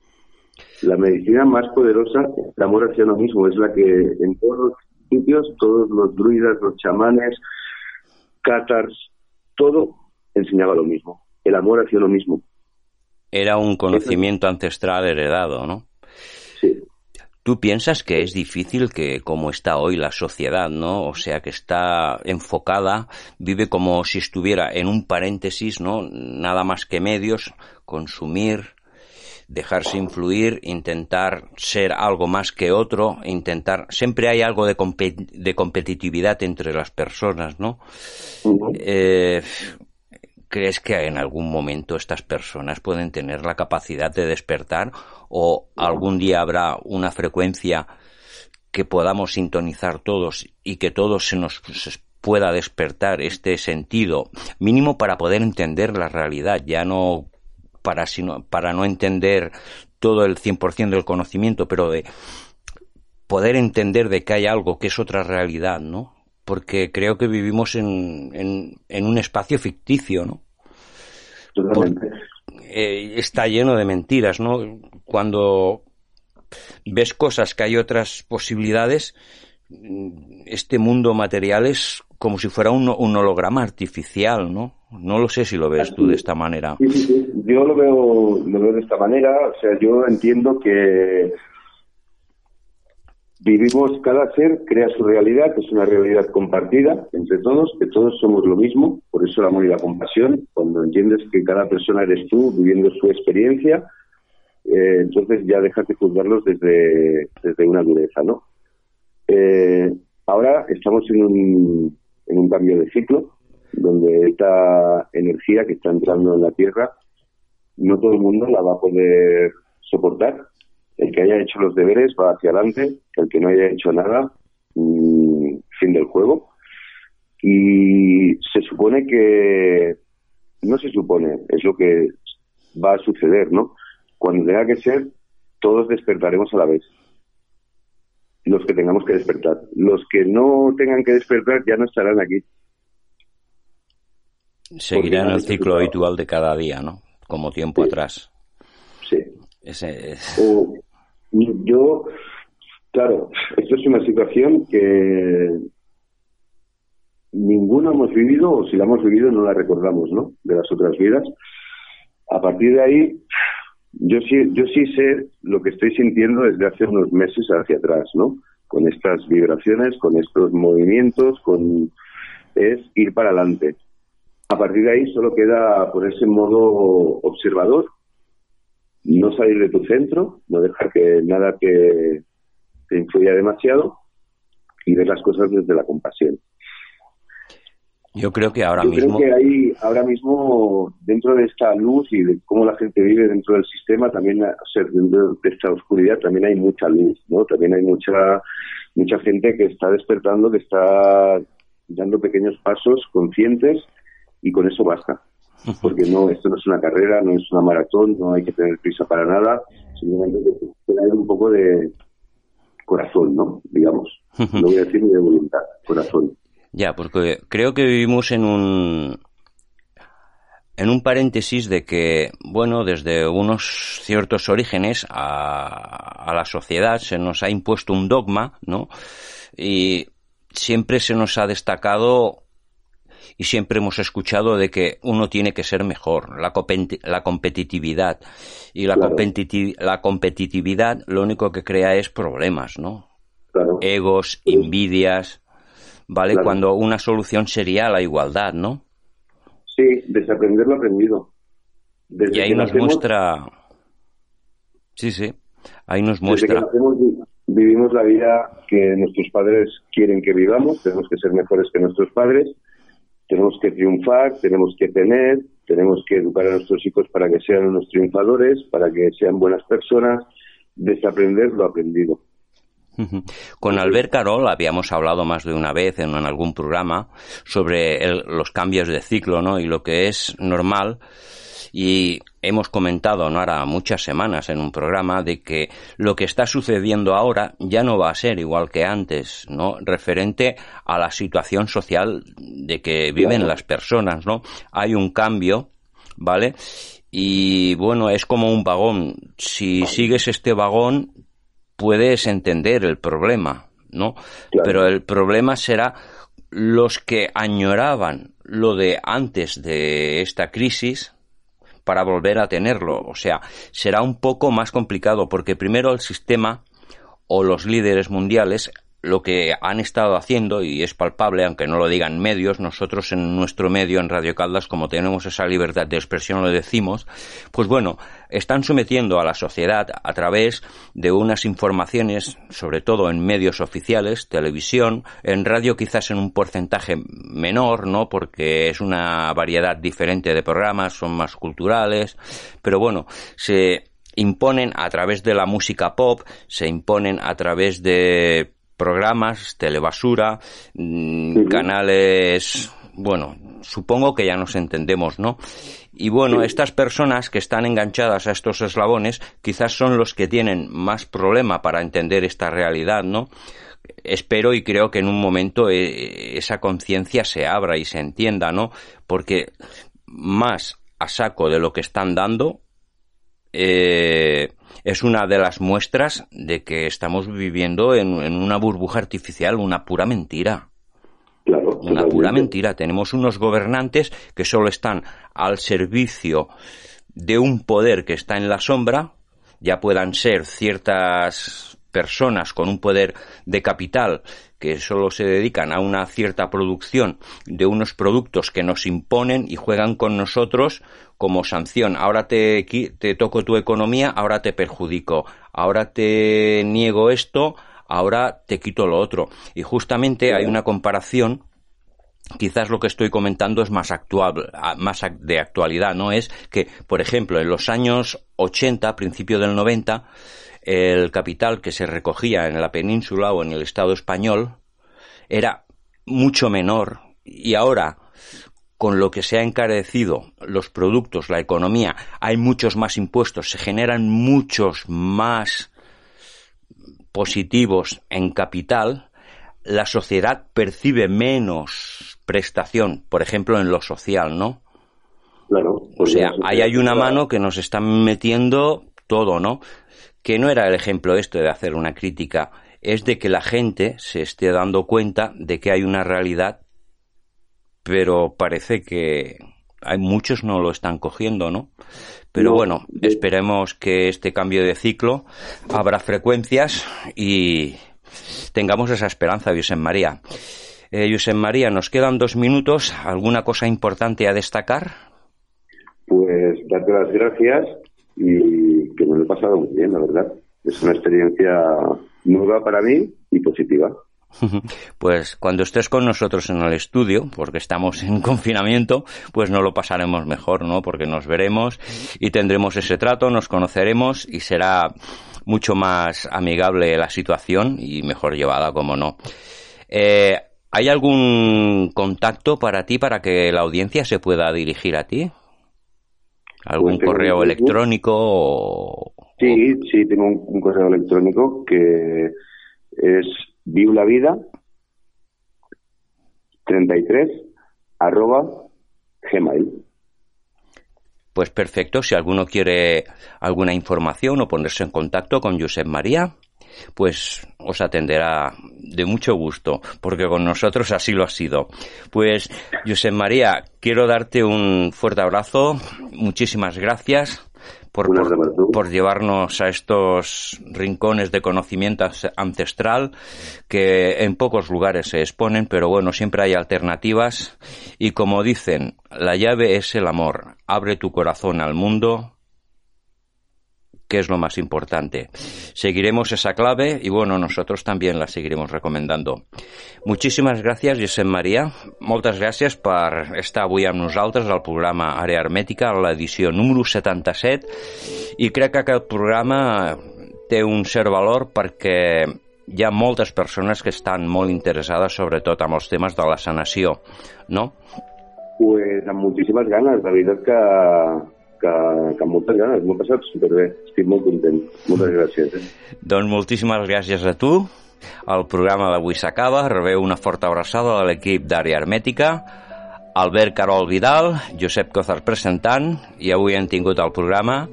La medicina más poderosa, el amor hacia uno mismo, es la que en todos los sitios, todos los druidas, los chamanes, cátars, todo enseñaba lo mismo. El amor hacia uno mismo.
era un conocimiento ancestral heredado, ¿no?
Sí.
¿Tú piensas que es difícil que como está hoy la sociedad, ¿no? O sea, que está enfocada, vive como si estuviera en un paréntesis, ¿no? Nada más que medios, consumir, dejarse influir, intentar ser algo más que otro, intentar... Siempre hay algo de, de competitividad entre las personas, ¿no? Eh, ¿Crees que en algún momento estas personas pueden tener la capacidad de despertar o algún día habrá una frecuencia que podamos sintonizar todos y que todos se nos pueda despertar este sentido mínimo para poder entender la realidad, ya no para sino para no entender todo el 100% del conocimiento, pero de poder entender de que hay algo que es otra realidad, ¿no? Porque creo que vivimos en, en, en un espacio ficticio, ¿no?
Totalmente.
Eh, está lleno de mentiras, ¿no? Cuando ves cosas que hay otras posibilidades, este mundo material es como si fuera un, un holograma artificial, ¿no? No lo sé si lo ves tú de esta manera.
Sí, sí, sí. Yo lo veo, lo veo de esta manera. O sea, yo entiendo que vivimos, cada ser crea su realidad, que es una realidad compartida entre todos, que todos somos lo mismo, por eso el amor y la compasión. Cuando entiendes que cada persona eres tú viviendo su experiencia, eh, entonces ya dejas de juzgarlos desde, desde una dureza, ¿no? Eh, ahora estamos en un, en un cambio de ciclo, donde esta energía que está entrando en la Tierra, no todo el mundo la va a poder soportar. El que haya hecho los deberes va hacia adelante, el que no haya hecho nada, mm, fin del juego. Y se supone que, no se supone, es lo que va a suceder, ¿no? Cuando tenga que ser, todos despertaremos a la vez. Los que tengamos que despertar. Los que no tengan que despertar ya no estarán aquí.
Seguirá en
nadie
el ciclo habitual de cada día, ¿no? Como tiempo atrás.
Sí.
Ese es-
O yo, claro, esto es una situación que ninguno hemos vivido, o si la hemos vivido no la recordamos, ¿no? De las otras vidas. A partir de ahí, yo sí, yo sí sé lo que estoy sintiendo desde hace unos meses hacia atrás, ¿no? Con estas vibraciones, con estos movimientos, con es ir para adelante. A partir de ahí solo queda ponerse en modo observador, no salir de tu centro, no dejar que nada te, te influya demasiado y ver las cosas desde la compasión.
Yo creo que ahora
Yo
mismo...
creo que hay ahora mismo, dentro de esta luz y de cómo la gente vive dentro del sistema, también, o sea, dentro de esta oscuridad también hay mucha luz, ¿no? También hay mucha, mucha gente que está despertando, que está dando pequeños pasos conscientes y con eso basta. porque no, esto no es una carrera, no es una maratón, no hay que tener prisa para nada, simplemente que tener un poco de corazón, ¿no? Digamos. No voy a decir ni de voluntad, corazón.
Ya, porque creo que vivimos en un en un paréntesis de que, bueno, desde unos ciertos orígenes a, a la sociedad se nos ha impuesto un dogma, ¿no? Y siempre se nos ha destacado y siempre hemos escuchado de que uno tiene que ser mejor, la, la competitividad. Y la, la competitividad lo único que crea es problemas, ¿no? Egos, envidias, ¿vale? Cuando una solución sería la igualdad, ¿no?
Sí, desaprender lo aprendido.
y ahí nos muestra... Sí, sí, ahí nos muestra
vivimos la vida que nuestros padres quieren que vivamos, tenemos que ser mejores que nuestros padres, tenemos que triunfar, tenemos que tener, tenemos que educar a nuestros hijos para que sean unos triunfadores, para que sean buenas personas, desaprender lo aprendido.
Con Albert Carol habíamos hablado más de una vez en, algún programa sobre los cambios de ciclo, ¿no? Y lo que es normal y hemos comentado, no hará muchas semanas en un programa, de que lo que está sucediendo ahora ya no va a ser igual que antes, ¿no? Referente a la situación social de que viven las personas, ¿no? Hay un cambio, ¿vale? Y bueno, es como un vagón. Si sigues este vagón, puedes entender el problema, ¿no? Pero el problema será los que añoraban lo de antes de esta crisis, para volver a tenerlo. O sea, será un poco más complicado porque primero el sistema o los líderes mundiales lo que han estado haciendo, y es palpable, aunque no lo digan medios, nosotros en nuestro medio, en Radio Caldas, como tenemos esa libertad de expresión, lo decimos, pues bueno, están sometiendo a la sociedad a través de unas informaciones, sobre todo en medios oficiales, televisión, en radio quizás en un porcentaje menor, ¿no? Porque es una variedad diferente de programas, son más culturales, pero bueno, se imponen a través de la música pop, se imponen a través de programas, telebasura, mm, canales, bueno, supongo que ya nos entendemos, ¿no? Y bueno, estas personas que están enganchadas a estos eslabones quizás son los que tienen más problema para entender esta realidad, ¿no? Espero y creo que en un momento eh, esa conciencia se abra y se entienda, ¿no? Porque más a saco de lo que están dando, eh, es una de las muestras de que estamos viviendo en, una burbuja artificial, una pura mentira. una pura mentira. Tenemos unos gobernantes que solo están al servicio de un poder que está en la sombra, ya puedan ser ciertas personas con un poder de capital que solo se dedican a una cierta producción de unos productos que nos imponen y juegan con nosotros como sanción. Ahora te, te toco tu economía, ahora te perjudico. Ahora te niego esto, ahora te quito lo otro. Y justamente hay una comparación quizás lo que estoy comentando es más actual, más de actualidad, ¿no? Es que, por ejemplo, en los años 80, principio del 90, el capital que se recogía en la península o en el Estado español era mucho menor y ahora con lo que se ha encarecido los productos, la economía, hay muchos más impuestos, se generan muchos más positivos en capital, la sociedad percibe menos prestación, por ejemplo, en lo social, ¿no?
Claro.
O sea, ahí hay una mano que nos está metiendo todo, ¿no? que no era el ejemplo esto de hacer una crítica, es de que la gente se esté dando cuenta de que hay una realidad, pero parece que hay muchos no lo están cogiendo, ¿no? Pero bueno, esperemos que este cambio de ciclo abra frecuencias y tengamos esa esperanza, José María. Eh, María, nos quedan dos minutos. ¿Alguna cosa importante a destacar?
Pues darte las gracias y que me lo he pasado muy bien, la verdad. Es una experiencia nueva para mí y positiva.
Pues cuando estés con nosotros en el estudio, porque estamos en confinamiento, pues no lo pasaremos mejor, ¿no? Porque nos veremos y tendremos ese trato, nos conoceremos y será mucho más amigable la situación y mejor llevada, como no. Eh, ¿Hay algún contacto para ti para que la audiencia se pueda dirigir a ti? ¿Algún
Pues
correo electrónico o...?
Sí, sí, tengo un, un correo electrónico que es viulavida 33 arroba gmail.
Pues perfecto, si alguno quiere alguna información o ponerse en contacto con Josep María, pues os atenderá de mucho gusto, porque con nosotros así lo ha sido. Pues, Josep María, quiero darte un fuerte abrazo, muchísimas gracias por, por- por llevarnos a estos rincones de conocimiento ancestral que en pocos lugares se exponen, pero bueno, siempre hay alternativas y como dicen, la llave es el amor. Abre tu corazón al mundo, que es lo más importante. Seguiremos esa clave y bueno, nosotros también la seguiremos recomendando. Moltíssimes gràcies, Josep Maria. Moltes gràcies per estar avui amb nosaltres al programa Àrea Hermètica, a l'edició número 77, i crec que aquest programa té un cert valor perquè hi ha moltes persones que estan molt interessades sobretot amb els temes de la sanació, no?
Pues amb moltíssimes ganes, la veritat que, que, que amb moltes ganes, m'ho he passat superbé, estic molt content. Moltes gràcies. Eh?
Doncs moltíssimes gràcies a tu. El programa d'avui s'acaba. Rebeu una forta abraçada de l'equip d'Àrea Hermètica. Albert Carol Vidal, Josep Cozar presentant, i avui hem tingut al programa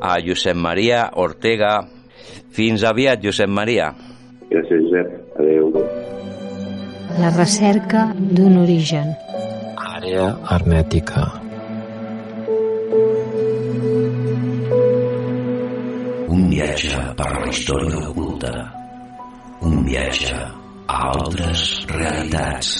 a Josep Maria Ortega. Fins aviat, Josep Maria.
Gràcies, Josep. Adéu.
La recerca d'un origen.
Àrea hermètica.
Un viatge per la història oculta. Un viatge a altres realitats.